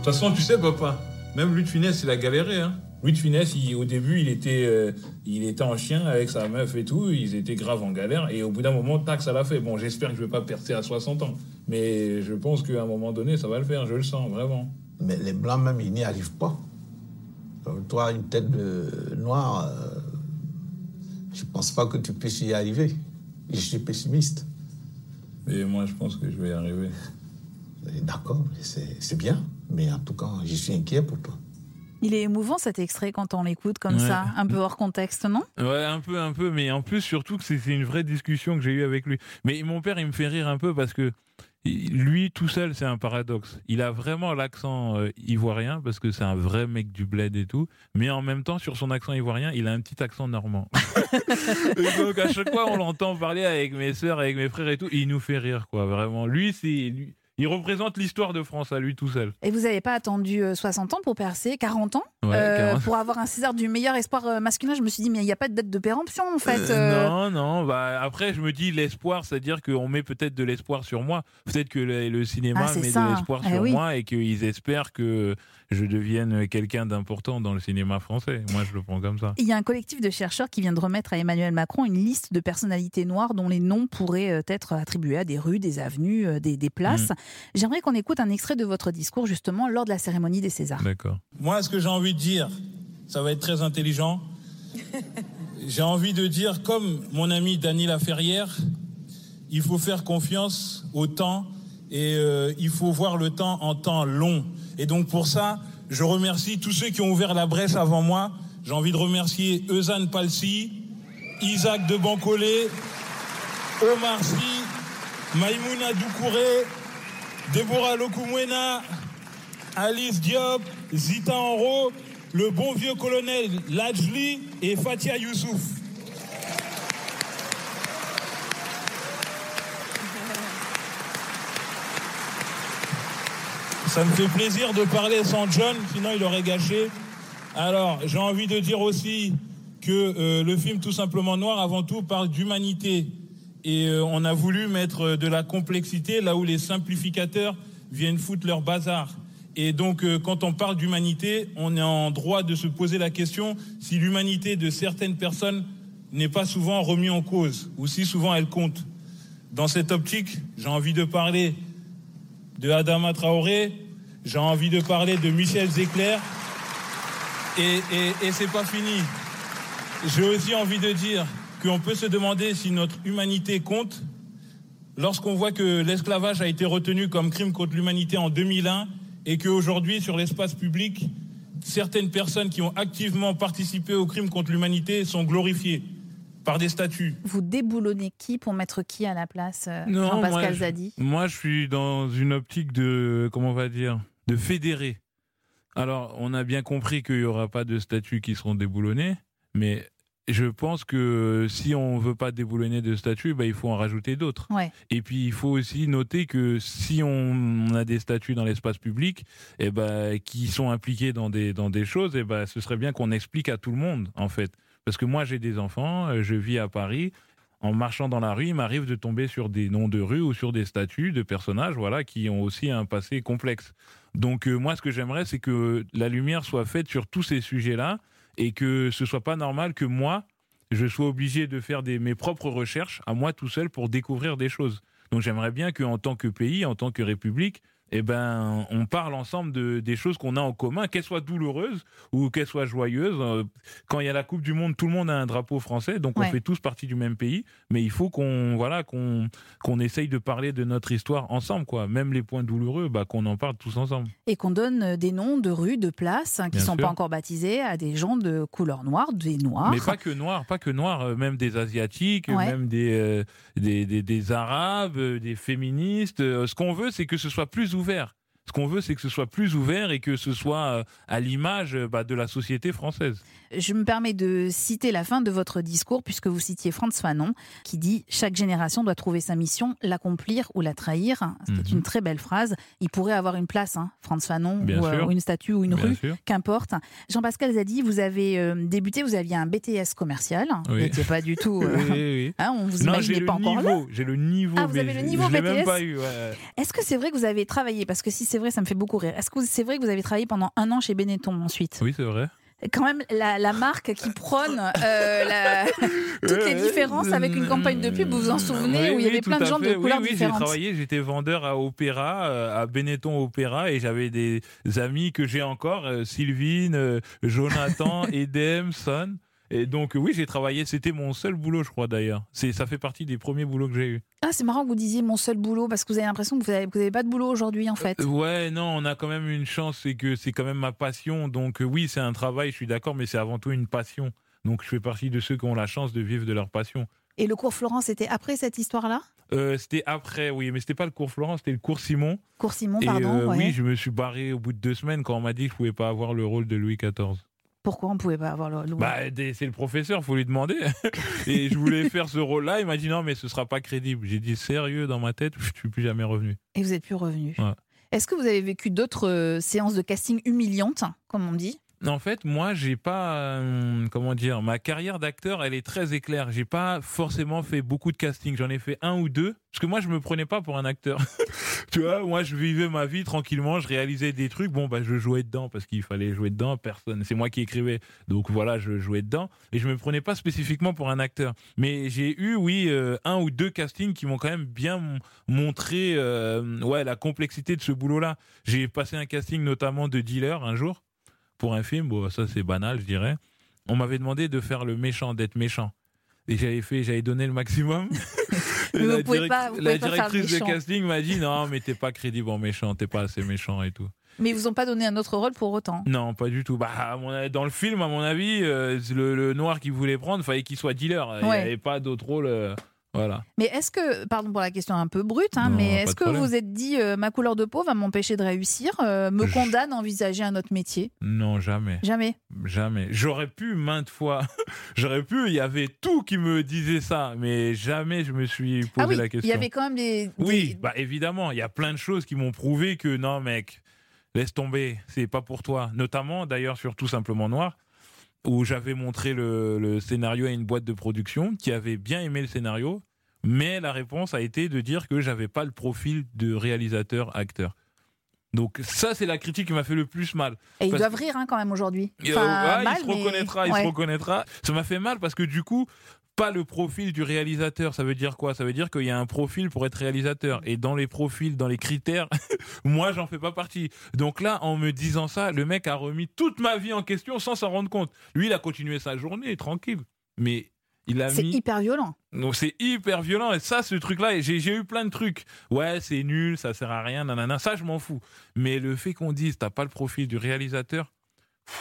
De toute façon, tu sais, papa, même Louis de Funès, il a galéré. Hein. Louis de Funès, il- au début, il était, euh, il était en chien avec sa meuf et tout. Ils étaient grave en galère. Et au bout d'un moment, tac, ça l'a fait. Bon, j'espère que je vais pas percer à 60 ans. Mais je pense qu'à un moment donné, ça va le faire. Je le sens, vraiment. Mais les blancs même, ils n'y arrivent pas. Donc, toi, une tête de noire, euh, je pense pas que tu puisses y arriver. Je suis pessimiste. Et moi, je pense que je vais y arriver. D'accord, c'est bien. Mais en tout cas, je suis inquiet pour toi. Il est émouvant cet extrait quand on l'écoute comme Ouais. ça, un peu hors contexte, non? Ouais, un peu, un peu, mais en plus, surtout que c'est une vraie discussion que j'ai eue avec lui. Mais mon père, il me fait rire un peu parce que lui, tout seul, c'est un paradoxe. Il a vraiment l'accent euh, ivoirien parce que c'est un vrai mec du bled et tout. Mais en même temps, sur son accent ivoirien, il a un petit accent normand. et donc, à chaque fois, on l'entend parler avec mes sœurs, avec mes frères et tout. Il nous fait rire, quoi, vraiment. Lui, c'est. lui- Il représente l'histoire de France à lui tout seul. Et vous n'avez pas attendu euh, 60 ans pour percer, 40 ans Ouais, euh, 40. pour avoir un César du meilleur espoir euh, masculin? Je me suis dit, mais il n'y a pas de date de péremption en fait. Euh, euh. Non, non. Bah, après, je me dis l'espoir, c'est-à-dire qu'on met peut-être de l'espoir sur moi. Peut-être que le, le cinéma Ah, met ça. de l'espoir Eh sur oui. moi et qu'ils espèrent que je devienne quelqu'un d'important dans le cinéma français. Moi, je le prends comme ça. Il y a un collectif de chercheurs qui vient de remettre à Emmanuel Macron une liste de personnalités noires dont les noms pourraient euh, être attribués à des rues, des avenues, euh, des, des places. Mm. J'aimerais qu'on écoute un extrait de votre discours justement lors de la cérémonie des Césars. D'accord. Moi, ce que j'ai envie de dire, ça va être très intelligent. J'ai envie de dire, comme mon ami Dany Laferrière, il faut faire confiance au temps et euh, il faut voir le temps en temps long. Et donc pour ça, je remercie tous ceux qui ont ouvert la brèche avant moi. J'ai envie de remercier Eusanne Palsy, Isaac de Bancolé, Omar Sy, Maïmouna Doucouré, Déborah Lokumwena, Alice Diop, Zita Enro, le bon vieux colonel Lajli et Fatia Youssouf. Ça me fait plaisir de parler sans John, sinon il aurait gâché. Alors, j'ai envie de dire aussi que euh, le film Tout simplement noir, avant tout, parle d'humanité. Et euh, on a voulu mettre euh, de la complexité là où les simplificateurs viennent foutre leur bazar. Et donc, euh, quand on parle d'humanité, on est en droit de se poser la question si l'humanité de certaines personnes n'est pas souvent remise en cause, ou si souvent elle compte. Dans cette optique, j'ai envie de parler de Adama Traoré, j'ai envie de parler de Michel Zecler, et, et, et c'est pas fini. J'ai aussi envie de dire qu'on peut se demander si notre humanité compte lorsqu'on voit que l'esclavage a été retenu comme crime contre l'humanité en 2001 et qu'aujourd'hui, sur l'espace public, certaines personnes qui ont activement participé au crime contre l'humanité sont glorifiées par des statuts. Vous déboulonnez qui pour mettre qui à la place, euh, Non, Jean-Pascal moi, je- Zadi? Moi, je suis dans une optique de, comment on va dire, de fédérer. Alors, on a bien compris qu'il n'y aura pas de statuts qui seront déboulonnés, mais je pense que si on veut pas déboulonner de statuts, bah, il faut en rajouter d'autres. Ouais. Et puis, il faut aussi noter que si on, a des statuts dans l'espace public, eh ben, qui sont impliqués dans des, dans des choses, eh ben, ce serait bien qu'on explique à tout le monde, en fait. Parce que moi, j'ai des enfants, euh, je vis à Paris. En marchant dans la rue, il m'arrive de tomber sur des noms de rue ou sur des statuts de personnages, voilà, qui ont aussi un passé complexe. Donc, euh, moi, ce que j'aimerais, c'est que la lumière soit faite sur tous ces sujets-là et que ce soit pas normal que moi, je sois obligé de faire mes propres recherches à moi tout seul pour découvrir des choses. Donc j'aimerais bien qu'en tant que pays, en tant que république, eh ben, on parle ensemble de, des choses qu'on a en commun, qu'elles soient douloureuses ou qu'elles soient joyeuses. Euh, Quand il y a la Coupe du Monde, tout le monde a un drapeau français, donc Ouais. on fait tous partie du même pays. Mais il faut qu'on voilà qu'on qu'on essaye de parler de notre histoire ensemble, quoi. Même les points douloureux, bah, qu'on en parle tous ensemble. Et qu'on donne euh, des noms de rues, de places hein, qui ne sont sûr. pas encore baptisés à des gens de couleur noire, des noirs. Mais pas que noirs, pas que noirs, euh, même des asiatiques, Ouais. même des, euh, des, des, des arabes, des féministes. Ce qu'on veut, c'est que ce soit plus ouvert. Ce qu'on veut, c'est que ce soit plus ouvert et que ce soit euh, à l'image euh, bah, de la société française. Je me permets de citer la fin de votre discours, puisque vous citiez Franz Fanon, qui dit Chaque génération doit trouver sa mission, l'accomplir ou la trahir. C'était Mhm. une très belle phrase. Il pourrait avoir une place, hein, Franz Fanon, ou, euh, ou une statue ou une Bien rue, qu'importe. Jean-Pascal Zadi, vous avez euh, débuté, vous aviez un BTS commercial. Vous Oui. n'étiez pas du tout. euh, Oui, oui, hein, on vous Non, j'ai le pas encore là. niveau, j'ai le niveau. Ah, vous mais avez le niveau BTS? pas. Est-ce que c'est vrai que vous avez travaillé? Parce que si c'est vrai, ça me fait beaucoup rire. Est-ce que c'est vrai que vous avez travaillé pendant un an chez Benetton ensuite? Oui, c'est vrai. Quand même, la, la marque qui prône euh, la- toutes les différences avec une campagne de pub, vous vous en souvenez, Oui, où il y oui, avait plein de gens fait. de couleurs oui, oui, différentes. J'ai travaillé, j'étais vendeur à Opéra, euh, à Benetton Opéra, et j'avais des amis que j'ai encore, euh, Sylvine, Jonathan, Edem, Son. Et donc, oui, j'ai travaillé, c'était mon seul boulot, je crois d'ailleurs. C'est, ça fait partie des premiers boulots que j'ai eu. Ah, c'est marrant que vous disiez mon seul boulot, parce que vous avez l'impression que vous n'avez pas de boulot aujourd'hui, en fait. Euh, Ouais, non, on a quand même une chance, c'est que c'est quand même ma passion. Donc, euh, oui, c'est un travail, je suis d'accord, mais c'est avant tout une passion. Donc, je fais partie de ceux qui ont la chance de vivre de leur passion. Et le cours Florent, c'était après cette histoire-là? Euh, c'était après, oui, mais c'était pas le cours Florent, c'était le cours Simon. Cours Simon, Et pardon. euh, ouais. oui, je me suis barré au bout de deux semaines quand on m'a dit que je pouvais pas avoir le rôle de Louis XIV. Pourquoi on ne pouvait pas avoir le. le- Bah, des- c'est le professeur, faut lui demander. et je voulais faire ce rôle-là, il m'a dit non, mais ce sera pas crédible. J'ai dit sérieux dans ma tête, je suis plus jamais revenu. Et vous n'êtes plus revenu. Ouais. Est-ce que vous avez vécu d'autres euh, séances de casting humiliantes, comme on dit? En fait, moi, j'ai pas, euh, comment dire, ma carrière d'acteur, elle est très éclair. J'ai pas forcément fait beaucoup de casting. J'en ai fait un ou deux, parce que moi, je me prenais pas pour un acteur. tu vois, moi, je vivais ma vie tranquillement, je réalisais des trucs. Bon, bah, je jouais dedans parce qu'il fallait jouer dedans. Personne, c'est moi qui écrivais, donc voilà, je jouais dedans. Et je me prenais pas spécifiquement pour un acteur. Mais j'ai eu, oui, euh, un ou deux castings qui m'ont quand même bien montré, euh, ouais, la complexité de ce boulot-là. J'ai passé un casting notamment de dealer un jour pour un film, bon, ça c'est banal, je dirais. On m'avait demandé de faire le méchant, d'être méchant. Et j'avais fait, j'avais donné le maximum. Mais vous pouvez pas- vous la pouvez pas faire le directrice de casting m'a dit non, mais t'es pas crédible en méchant, t'es pas assez méchant et tout. Mais ils vous ont pas donné un autre rôle pour autant. Non, pas du tout. Bah, dans le film, à mon avis, euh, le, le noir qu'il voulait prendre, fallait qu'il soit dealer. Il n'y avait pas d'autre rôle. euh, voilà. Mais est-ce que, pardon pour la question un peu brute, hein, Non, mais est-ce que problème. vous êtes dit euh, ma couleur de peau va m'empêcher de réussir, euh, me condamne à envisager un autre métier? Non, jamais. Jamais. Jamais. J'aurais pu maintes fois. J'aurais pu. Il y avait tout qui me disait ça, mais jamais je me suis posé ah oui, la question. il y avait quand même des. Oui, des- bah évidemment, il y a plein de choses qui m'ont prouvé que non, mec, laisse tomber, c'est pas pour toi. Notamment, d'ailleurs, sur Tout simplement Noir, où j'avais montré le, le scénario à une boîte de production qui avait bien aimé le scénario, mais la réponse a été de dire que j'avais pas le profil de réalisateur-acteur. Donc ça, c'est la critique qui m'a fait le plus mal. Et ils Parce doivent rire hein, quand même aujourd'hui. euh, Enfin, ouais, mal, il se mais- reconnaîtra, il ouais. se reconnaîtra. Ça m'a fait mal parce que du coup, pas le profil du réalisateur. Ça veut dire quoi? Ça veut dire qu'il y a un profil pour être réalisateur. Et dans les profils, dans les critères, moi, j'en fais pas partie. Donc là, en me disant ça, le mec a remis toute ma vie en question sans s'en rendre compte. Lui, il a continué sa journée tranquille. Mais il a C'est mis. hyper violent. Donc c'est hyper violent et ça ce truc là j'ai j'ai eu plein de trucs ouais c'est nul ça sert à rien nanana ça je m'en fous mais le fait qu'on dise t'as pas le profil du réalisateur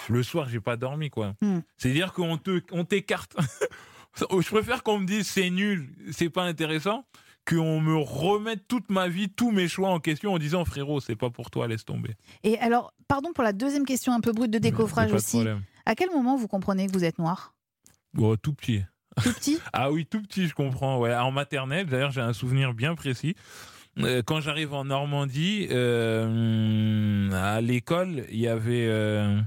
le soir j'ai pas dormi quoi Hmm. c'est à dire qu'on te on t'écarte je préfère qu'on me dise c'est nul c'est pas intéressant qu'on me remette toute ma vie tous mes choix en question en disant frérot c'est pas pour toi laisse tomber Et alors, pardon pour la deuxième question un peu brute de décoffrage de aussi. À quel moment vous comprenez que vous êtes noir? Oh, tout petit Tout petit? Ah oui, tout petit, je comprends. Ouais, en maternelle, d'ailleurs, j'ai un souvenir bien précis. Euh, quand j'arrive en Normandie, euh, à l'école, il y avait. euh,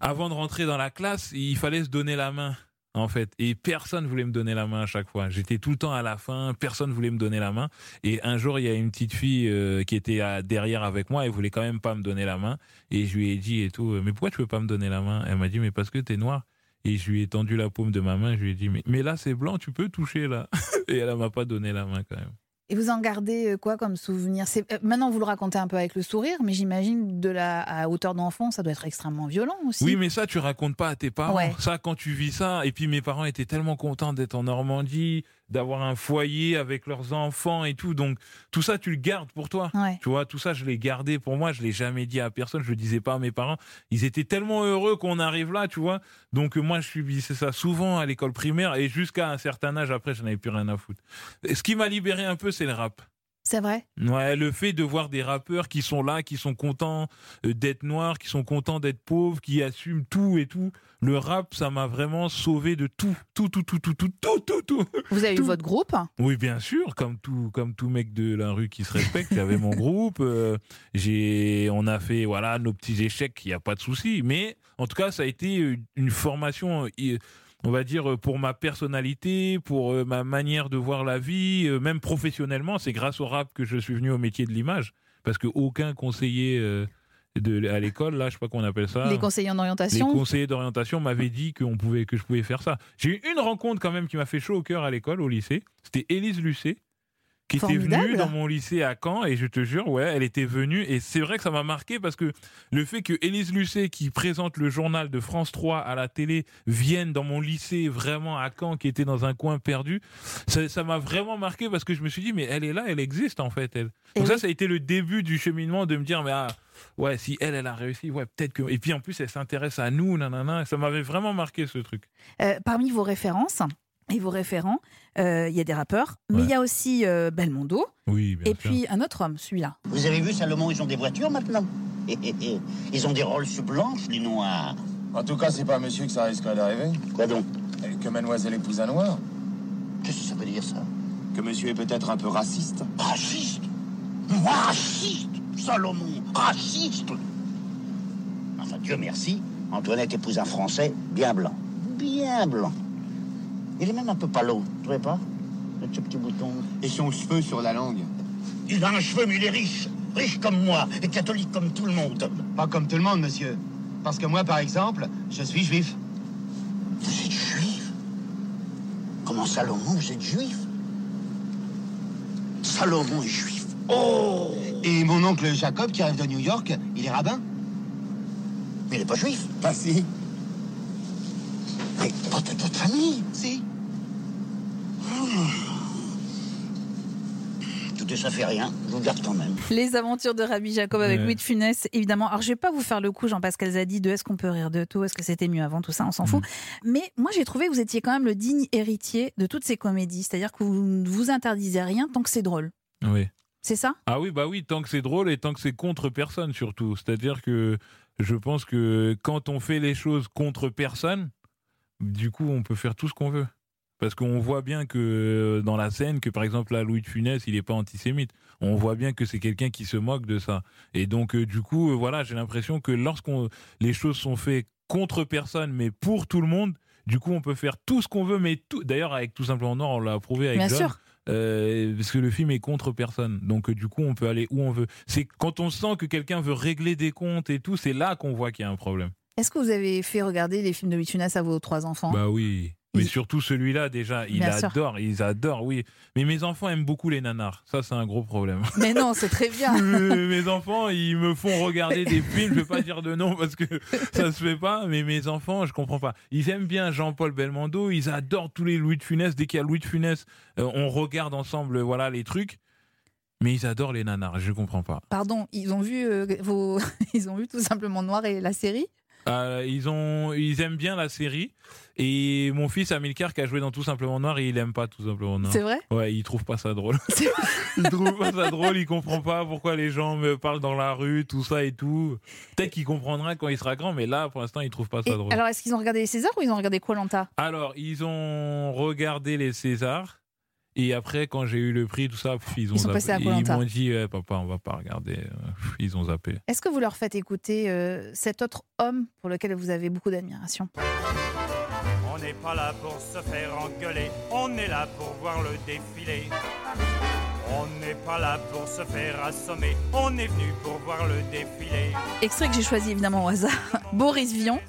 avant de rentrer dans la classe, il fallait se donner la main, en fait. Et personne voulait me donner la main à chaque fois. J'étais tout le temps à la fin, personne voulait me donner la main. Et un jour, il y a une petite fille euh, qui était derrière avec moi, elle voulait quand même pas me donner la main. Et je lui ai dit et tout, mais pourquoi tu veux pas me donner la main? Elle m'a dit, mais parce que t'es noir. Et je lui ai tendu la paume de ma main, je lui ai dit, mais, mais là c'est blanc, tu peux toucher là. Et elle m'a pas donné la main quand même. Et vous en gardez euh, quoi comme souvenir? C'est euh, Maintenant, vous le racontez un peu avec le sourire, mais j'imagine de la à hauteur d'enfant, ça doit être extrêmement violent aussi. Oui, mais ça, tu racontes pas à tes parents. Ouais. Ça, quand tu vis ça, et puis mes parents étaient tellement contents d'être en Normandie, d'avoir un foyer avec leurs enfants et tout. Donc, tout ça, tu le gardes pour toi. Ouais. Tu vois, tout ça, je l'ai gardé pour moi. Je l'ai jamais dit à personne. Je le disais pas à mes parents. Ils étaient tellement heureux qu'on arrive là, tu vois. Donc, euh, moi, je subissais ça souvent à l'école primaire et jusqu'à un certain âge. Après, je n'avais plus rien à foutre. Et Ce qui m'a libéré un peu, c'est le rap. C'est vrai Ouais, le fait de voir des rappeurs qui sont là, qui sont contents euh, d'être noirs, qui sont contents d'être pauvres, qui assument tout et tout. Le rap, ça m'a vraiment sauvé de tout, tout, tout, tout, tout, tout, tout, tout, tout. Vous avez eu votre groupe Oui, bien sûr, comme tout, comme tout mec de la rue qui se respecte. J'avais mon groupe, euh, j'ai, on a fait voilà nos petits échecs, il n'y a pas de souci. Mais en tout cas, ça a été euh, une formation. On va dire euh, pour ma personnalité, pour euh, ma manière de voir la vie, euh, même professionnellement, c'est grâce au rap que je suis venu au métier de l'image, parce que aucun conseiller de, à l'école, là, je sais pas qu'on appelle ça. Les conseillers en Les conseillers d'orientation m'avaient dit qu'on pouvait, que je pouvais faire ça. J'ai eu une rencontre quand même qui m'a fait chaud au cœur à l'école, au lycée. C'était Élise Lucet, qui était venue dans mon lycée à Caen. Et je te jure, ouais, elle était venue. Et c'est vrai que ça m'a marqué parce que le fait que Élise Lucet, qui présente le journal de France 3 à la télé, vienne dans mon lycée vraiment à Caen, qui était dans un coin perdu, ça m'a vraiment marqué parce que je me suis dit, mais elle est là, elle existe en fait, elle. Et Donc ça, ça a été le début du cheminement de me dire, mais ah, ouais, si elle, elle a réussi, ouais, peut-être que. Et puis en plus, elle s'intéresse à nous, nanana. Ça m'avait vraiment marqué ce truc. Euh, Parmi vos références et vos référents, euh, il y a des rappeurs, mais il y a aussi euh, Belmondo, Oui, bien et sûr. puis un autre homme, celui-là. Vous avez vu, Salomon, ils ont des voitures maintenant Ils ont des Rolls blanches, les noirs. En tout cas, c'est pas monsieur que ça risquerait d'arriver. Quoi donc? Que mademoiselle épouse un noir. Qu'est-ce que ça veut dire, ça? Que monsieur est peut-être un peu raciste. Raciste? Moi, raciste Salomon, raciste Enfin, Dieu merci, Antoinette épouse un Français bien blanc. Bien blanc. Il est même un peu palo, tu trouvez pas Avec ce petit bouton. Et son cheveu sur la langue. Il a un cheveu, mais il est riche. Riche comme moi, et catholique comme tout le monde. Pas comme tout le monde, monsieur. Parce que moi, par exemple, je suis juif. Vous êtes juif? Comment Salomon, vous êtes juif? Salomon est juif. Oh Et mon oncle Jacob, qui arrive de New York, il est rabbin Mais il n'est pas juif. Pas si. Mais pas de toute famille. Si. Tout ça fait rien, je vous garde quand même. Les aventures de Rabbi Jacob avec Ouais. Louis de Funès, évidemment. Alors, je vais pas vous faire le coup, Jean-Pascal Zadi, de est-ce qu'on peut rire de tout, est-ce que c'était mieux avant, tout ça, on s'en fout. Mais moi, j'ai trouvé que vous étiez quand même le digne héritier de toutes ces comédies. C'est-à-dire que vous ne vous interdisez rien tant que c'est drôle. Oui. C'est ça? Ah oui, bah oui, tant que c'est drôle et tant que c'est contre personne surtout. C'est-à-dire que je pense que quand on fait les choses contre personne, du coup, on peut faire tout ce qu'on veut. Parce qu'on voit bien que euh, dans la scène, que par exemple là, Louis de Funès, il n'est pas antisémite. On voit bien que c'est quelqu'un qui se moque de ça. Et donc, euh, du coup, euh, voilà, j'ai l'impression que lorsqu'on les choses sont faites contre personne, mais pour tout le monde, du coup, on peut faire tout ce qu'on veut. Mais tout, d'ailleurs, avec tout simplement Nord, on l'a approuvé avec Bien John. sûr. euh, parce que le film est contre personne. Donc euh, du coup, on peut aller où on veut. C'est quand on sent que quelqu'un veut régler des comptes et tout, c'est là qu'on voit qu'il y a un problème. Est-ce que vous avez fait regarder les films de Louis de Funès à vos trois enfants? Bah oui. Mais surtout celui-là déjà, il adore, ils adorent, oui. Mais mes enfants aiment beaucoup les nanars, ça c'est un gros problème. Mais non, c'est très bien. Mes enfants, ils me font regarder des films. Je vais pas dire de nom parce que ça se fait pas. Mais mes enfants, je comprends pas. Ils aiment bien Jean-Paul Belmondo. Ils adorent tous les Louis de Funès. Dès qu'il y a Louis de Funès, euh, on regarde ensemble, voilà les trucs. Mais ils adorent les nanars. Je comprends pas. Pardon, ils ont vu euh, vos, ils ont vu tout simplement Noir et la série? Euh, ils ont, ils aiment bien la série. Et mon fils Amilcar qui a joué dans Tout simplement Noir, il aime pas Tout simplement Noir. C'est vrai? Ouais, il trouve pas ça drôle. il trouve pas ça drôle. Il comprend pas pourquoi les gens me parlent dans la rue, tout ça et tout. Peut-être qu'il comprendra quand il sera grand, mais là, pour l'instant, il trouve pas ça Et drôle. alors, est-ce qu'ils ont regardé les Césars ou ils ont regardé Koh-Lanta Alors, ils ont regardé les Césars. Et après, quand j'ai eu le prix, tout ça, pff, ils ont Ils sont zappé. passés à Ils m'ont dit, eh, papa, on va pas regarder. Euh, pff, Ils ont zappé. Est-ce que vous leur faites écouter euh, cet autre homme pour lequel vous avez beaucoup d'admiration? On n'est pas là pour se faire engueuler, on est là pour voir le défilé. On n'est pas là pour se faire assommer, on est venu pour voir le défilé. Extrait que j'ai choisi évidemment au hasard. Boris Vian.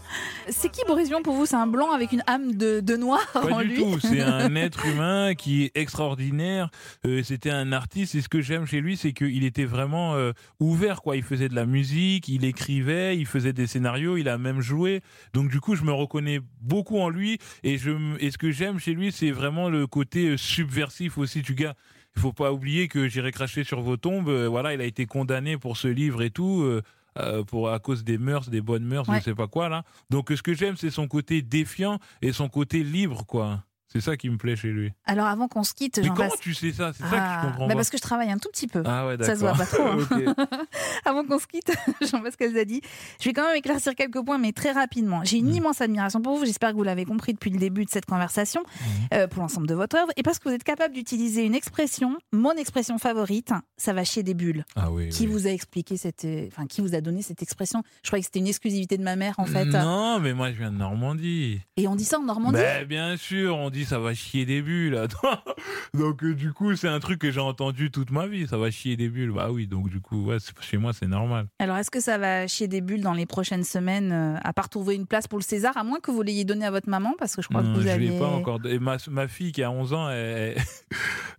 C'est qui Boris Vian pour vous? C'est un blanc avec une âme de, de noir Pas en du lui? tout. C'est un être humain qui est extraordinaire. Euh, C'était un artiste. Et ce que j'aime chez lui, c'est qu'il était vraiment euh, ouvert. Quoi. Il faisait de la musique, il écrivait, il faisait des scénarios, il a même joué. Donc du coup, je me reconnais beaucoup en lui. Et, je, et ce que j'aime chez lui, c'est vraiment le côté euh, subversif aussi du gars. Il faut pas oublier que j'irai cracher sur vos tombes. Euh, voilà, il a été condamné pour ce livre et tout. euh, euh, pour à cause des mœurs, des bonnes mœurs, Ouais. je sais pas quoi là. Donc ce que j'aime, c'est son côté défiant et son côté libre, quoi. C'est ça qui me plaît chez lui. Alors avant qu'on se quitte, Mais comment passe. tu sais ça? C'est ça que Ah, je comprends bah pas. parce que je travaille un tout petit peu. Ah ouais, Ça se voit pas trop. hein. Avant qu'on se quitte, Jean-Pascal Zadi, je vais quand même éclaircir quelques points, mais très rapidement. J'ai Mm. une immense admiration pour vous. J'espère que vous l'avez compris depuis le début de cette conversation, Mm. euh, pour l'ensemble de votre œuvre, et parce que vous êtes capable d'utiliser une expression, mon expression favorite, ça va chier des bulles. Ah oui. Qui vous a expliqué cette, euh, enfin, qui vous a donné cette expression? Je croyais que c'était une exclusivité de ma mère, en fait. Non, mais moi je viens de Normandie. Et on dit ça en Normandie? Ben, bien sûr, on dit ça va chier des bulles. Donc euh, du coup, c'est un truc que j'ai entendu toute ma vie. Ça va chier des bulles. Bah oui, donc du coup, ouais, chez moi c'est normal. Alors, est-ce que ça va chier des bulles dans les prochaines semaines, euh, à part trouver une place pour le César, à moins que vous l'ayez donné à votre maman, parce que je crois Non, que vous je aviez. l'ai pas encore. Et ma, ma fille qui a 11 ans, elle,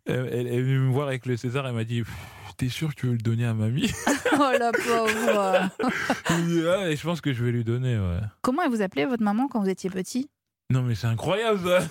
elle, elle est venue me voir avec le César. Elle m'a dit. T'es sûr que tu veux le donner à mamie oh la pauvre J'ai dit, Ah, et Je pense que je vais lui donner, ouais. Comment elle vous appelait votre maman quand vous étiez petit? Non, mais c'est incroyable ça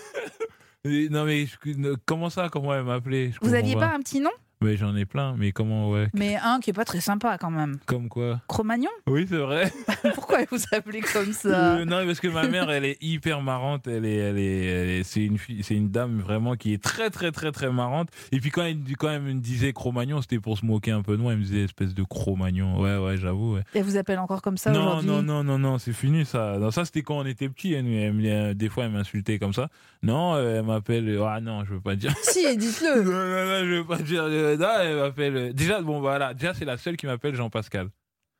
Non, mais je- comment ça Comment elle m'appelait Vous aviez pas un petit nom? Mais j'en ai plein, mais comment, ouais Mais un qui est pas très sympa quand même. Comme quoi Cro-Magnon? Oui, c'est vrai. Pourquoi elle vous appelait comme ça? Euh, non, parce que ma mère, elle est hyper marrante. Elle est, elle est, elle est- c'est une fille, c'est une dame vraiment qui est très, très, très, très marrante. Et puis quand elle, quand elle me disait Cro-Magnon, c'était pour se moquer un peu de moi. Elle me disait espèce de Cro-Magnon. Ouais, ouais, j'avoue. ouais. Elle vous appelle encore comme ça Non, aujourd'hui? non, non, non, non, c'est fini ça. Non, ça c'était quand on était petit. Elle, elle me- des fois, elle m'insultait comme ça. Non, euh, elle m'appelle. Ah non, je veux pas dire. Si, dites-le. non, non, non, je veux pas dire. Elle m'appelle. Déjà, bon, voilà. Déjà, c'est la seule qui m'appelle Jean-Pascal.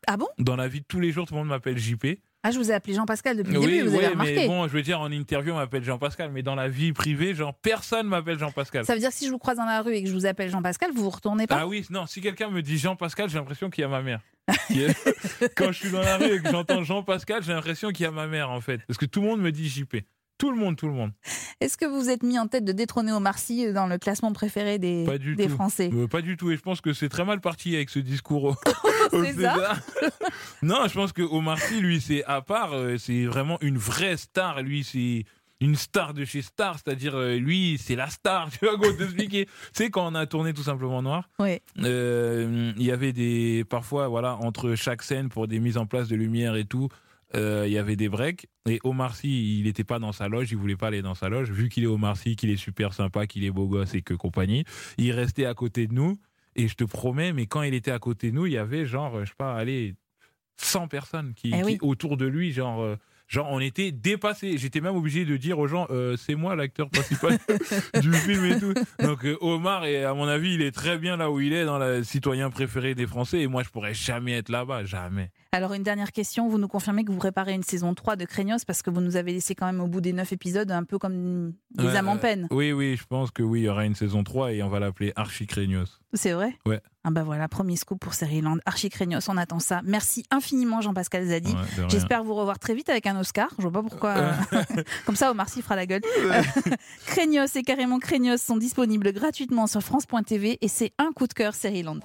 Ah bon? Dans la vie de tous les jours, tout le monde m'appelle JP. Ah, je vous ai appelé Jean-Pascal depuis le Oui, début, vous oui, avez remarqué. mais bon, je veux dire, en interview, on m'appelle Jean-Pascal, mais dans la vie privée, genre, personne m'appelle Jean-Pascal. Ça veut dire que si je vous croise dans la rue et que je vous appelle Jean-Pascal, vous vous retournez pas? Ah oui, non, si quelqu'un me dit Jean-Pascal, j'ai l'impression qu'il y a ma mère. Quand je suis dans la rue et que j'entends Jean-Pascal, j'ai l'impression qu'il y a ma mère, en fait. Parce que tout le monde me dit JP. Tout le monde, tout le monde. Est-ce que vous vous êtes mis en tête de détrôner Omar Sy dans le classement préféré des, Pas du des tout. Français? Euh, pas du tout. Et je pense que c'est très mal parti avec ce discours. C'est ça. Non, je pense que Omar Sy, lui, c'est à part. euh, C'est vraiment une vraie star. Lui, c'est une star de chez Star. C'est-à-dire, euh, lui, c'est la star. Tu vois, t'expliquer? Tu sais, quand on a tourné Tout Simplement Noir, Oui. euh, il y avait des. Parfois, voilà, entre chaque scène, pour des mises en place de lumière et tout, euh, il y avait des breaks. Et Omar Sy, il n'était pas dans sa loge, il voulait pas aller dans sa loge. Vu qu'il est Omar Sy, qu'il est super sympa, qu'il est beau gosse et que compagnie, il restait à côté de nous. Et je te promets, mais quand il était à côté de nous, il y avait genre, je sais pas, allez, 100 personnes qui, Eh oui. autour de lui, genre. euh, Genre, on était dépassés. J'étais même obligé de dire aux gens, euh, c'est moi l'acteur principal du film et tout. Donc, euh, Omar, et à mon avis, il est très bien là où il est, dans le citoyen préféré des Français. Et moi, je pourrais jamais être là-bas, jamais. Alors, une dernière question. Vous nous confirmez que vous préparez une saison 3 de Craignos parce que vous nous avez laissé quand même au bout des 9 épisodes un peu comme des âmes en peine. Oui, oui, je pense que oui, il y aura une saison 3 et on va l'appeler Archie Craignos. C'est vrai Ouais. Ah bah voilà, premier scoop pour Seriland. Archie Craignos, on attend ça. Merci infiniment Jean-Pascal Zadi. Ouais. J'espère vous revoir très vite avec un Oscar. Je vois pas pourquoi. euh, Comme ça, Omar Sy fera la gueule. Craignos et carrément Craignos sont disponibles gratuitement sur France.tv et c'est un coup de cœur Seriland.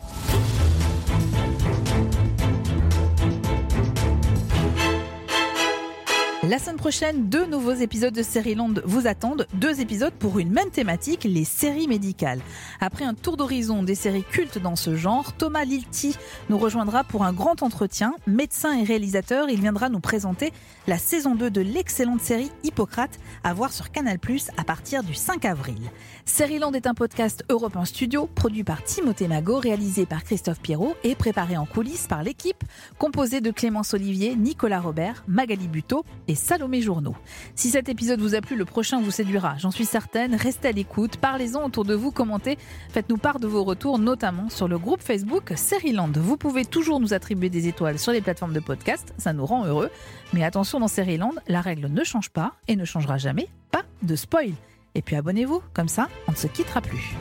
La semaine prochaine, deux nouveaux épisodes de Série-Land vous attendent. Deux épisodes pour une même thématique, les séries médicales. Après un tour d'horizon des séries cultes dans ce genre, Thomas Lilti nous rejoindra pour un grand entretien. Médecin et réalisateur, il viendra nous présenter la saison 2 de l'excellente série Hippocrate à voir sur Canal+, à partir du 5 avril. Série-Land est un podcast Europe 1 Studio, produit par Timothée Magot, réalisé par Christophe Pierrot et préparé en coulisses par l'équipe, composée de Clémence Olivier, Nicolas Robert, Magali Buteau et Salomé Journeau. Si cet épisode vous a plu, le prochain vous séduira, j'en suis certaine. Restez à l'écoute, parlez-en autour de vous, commentez, faites-nous part de vos retours, notamment sur le groupe Facebook Seriland. Vous pouvez toujours nous attribuer des étoiles sur les plateformes de podcast, ça nous rend heureux. Mais attention, dans Seriland, la règle ne change pas et ne changera jamais. Pas de spoil. Et puis abonnez-vous, comme ça, on ne se quittera plus.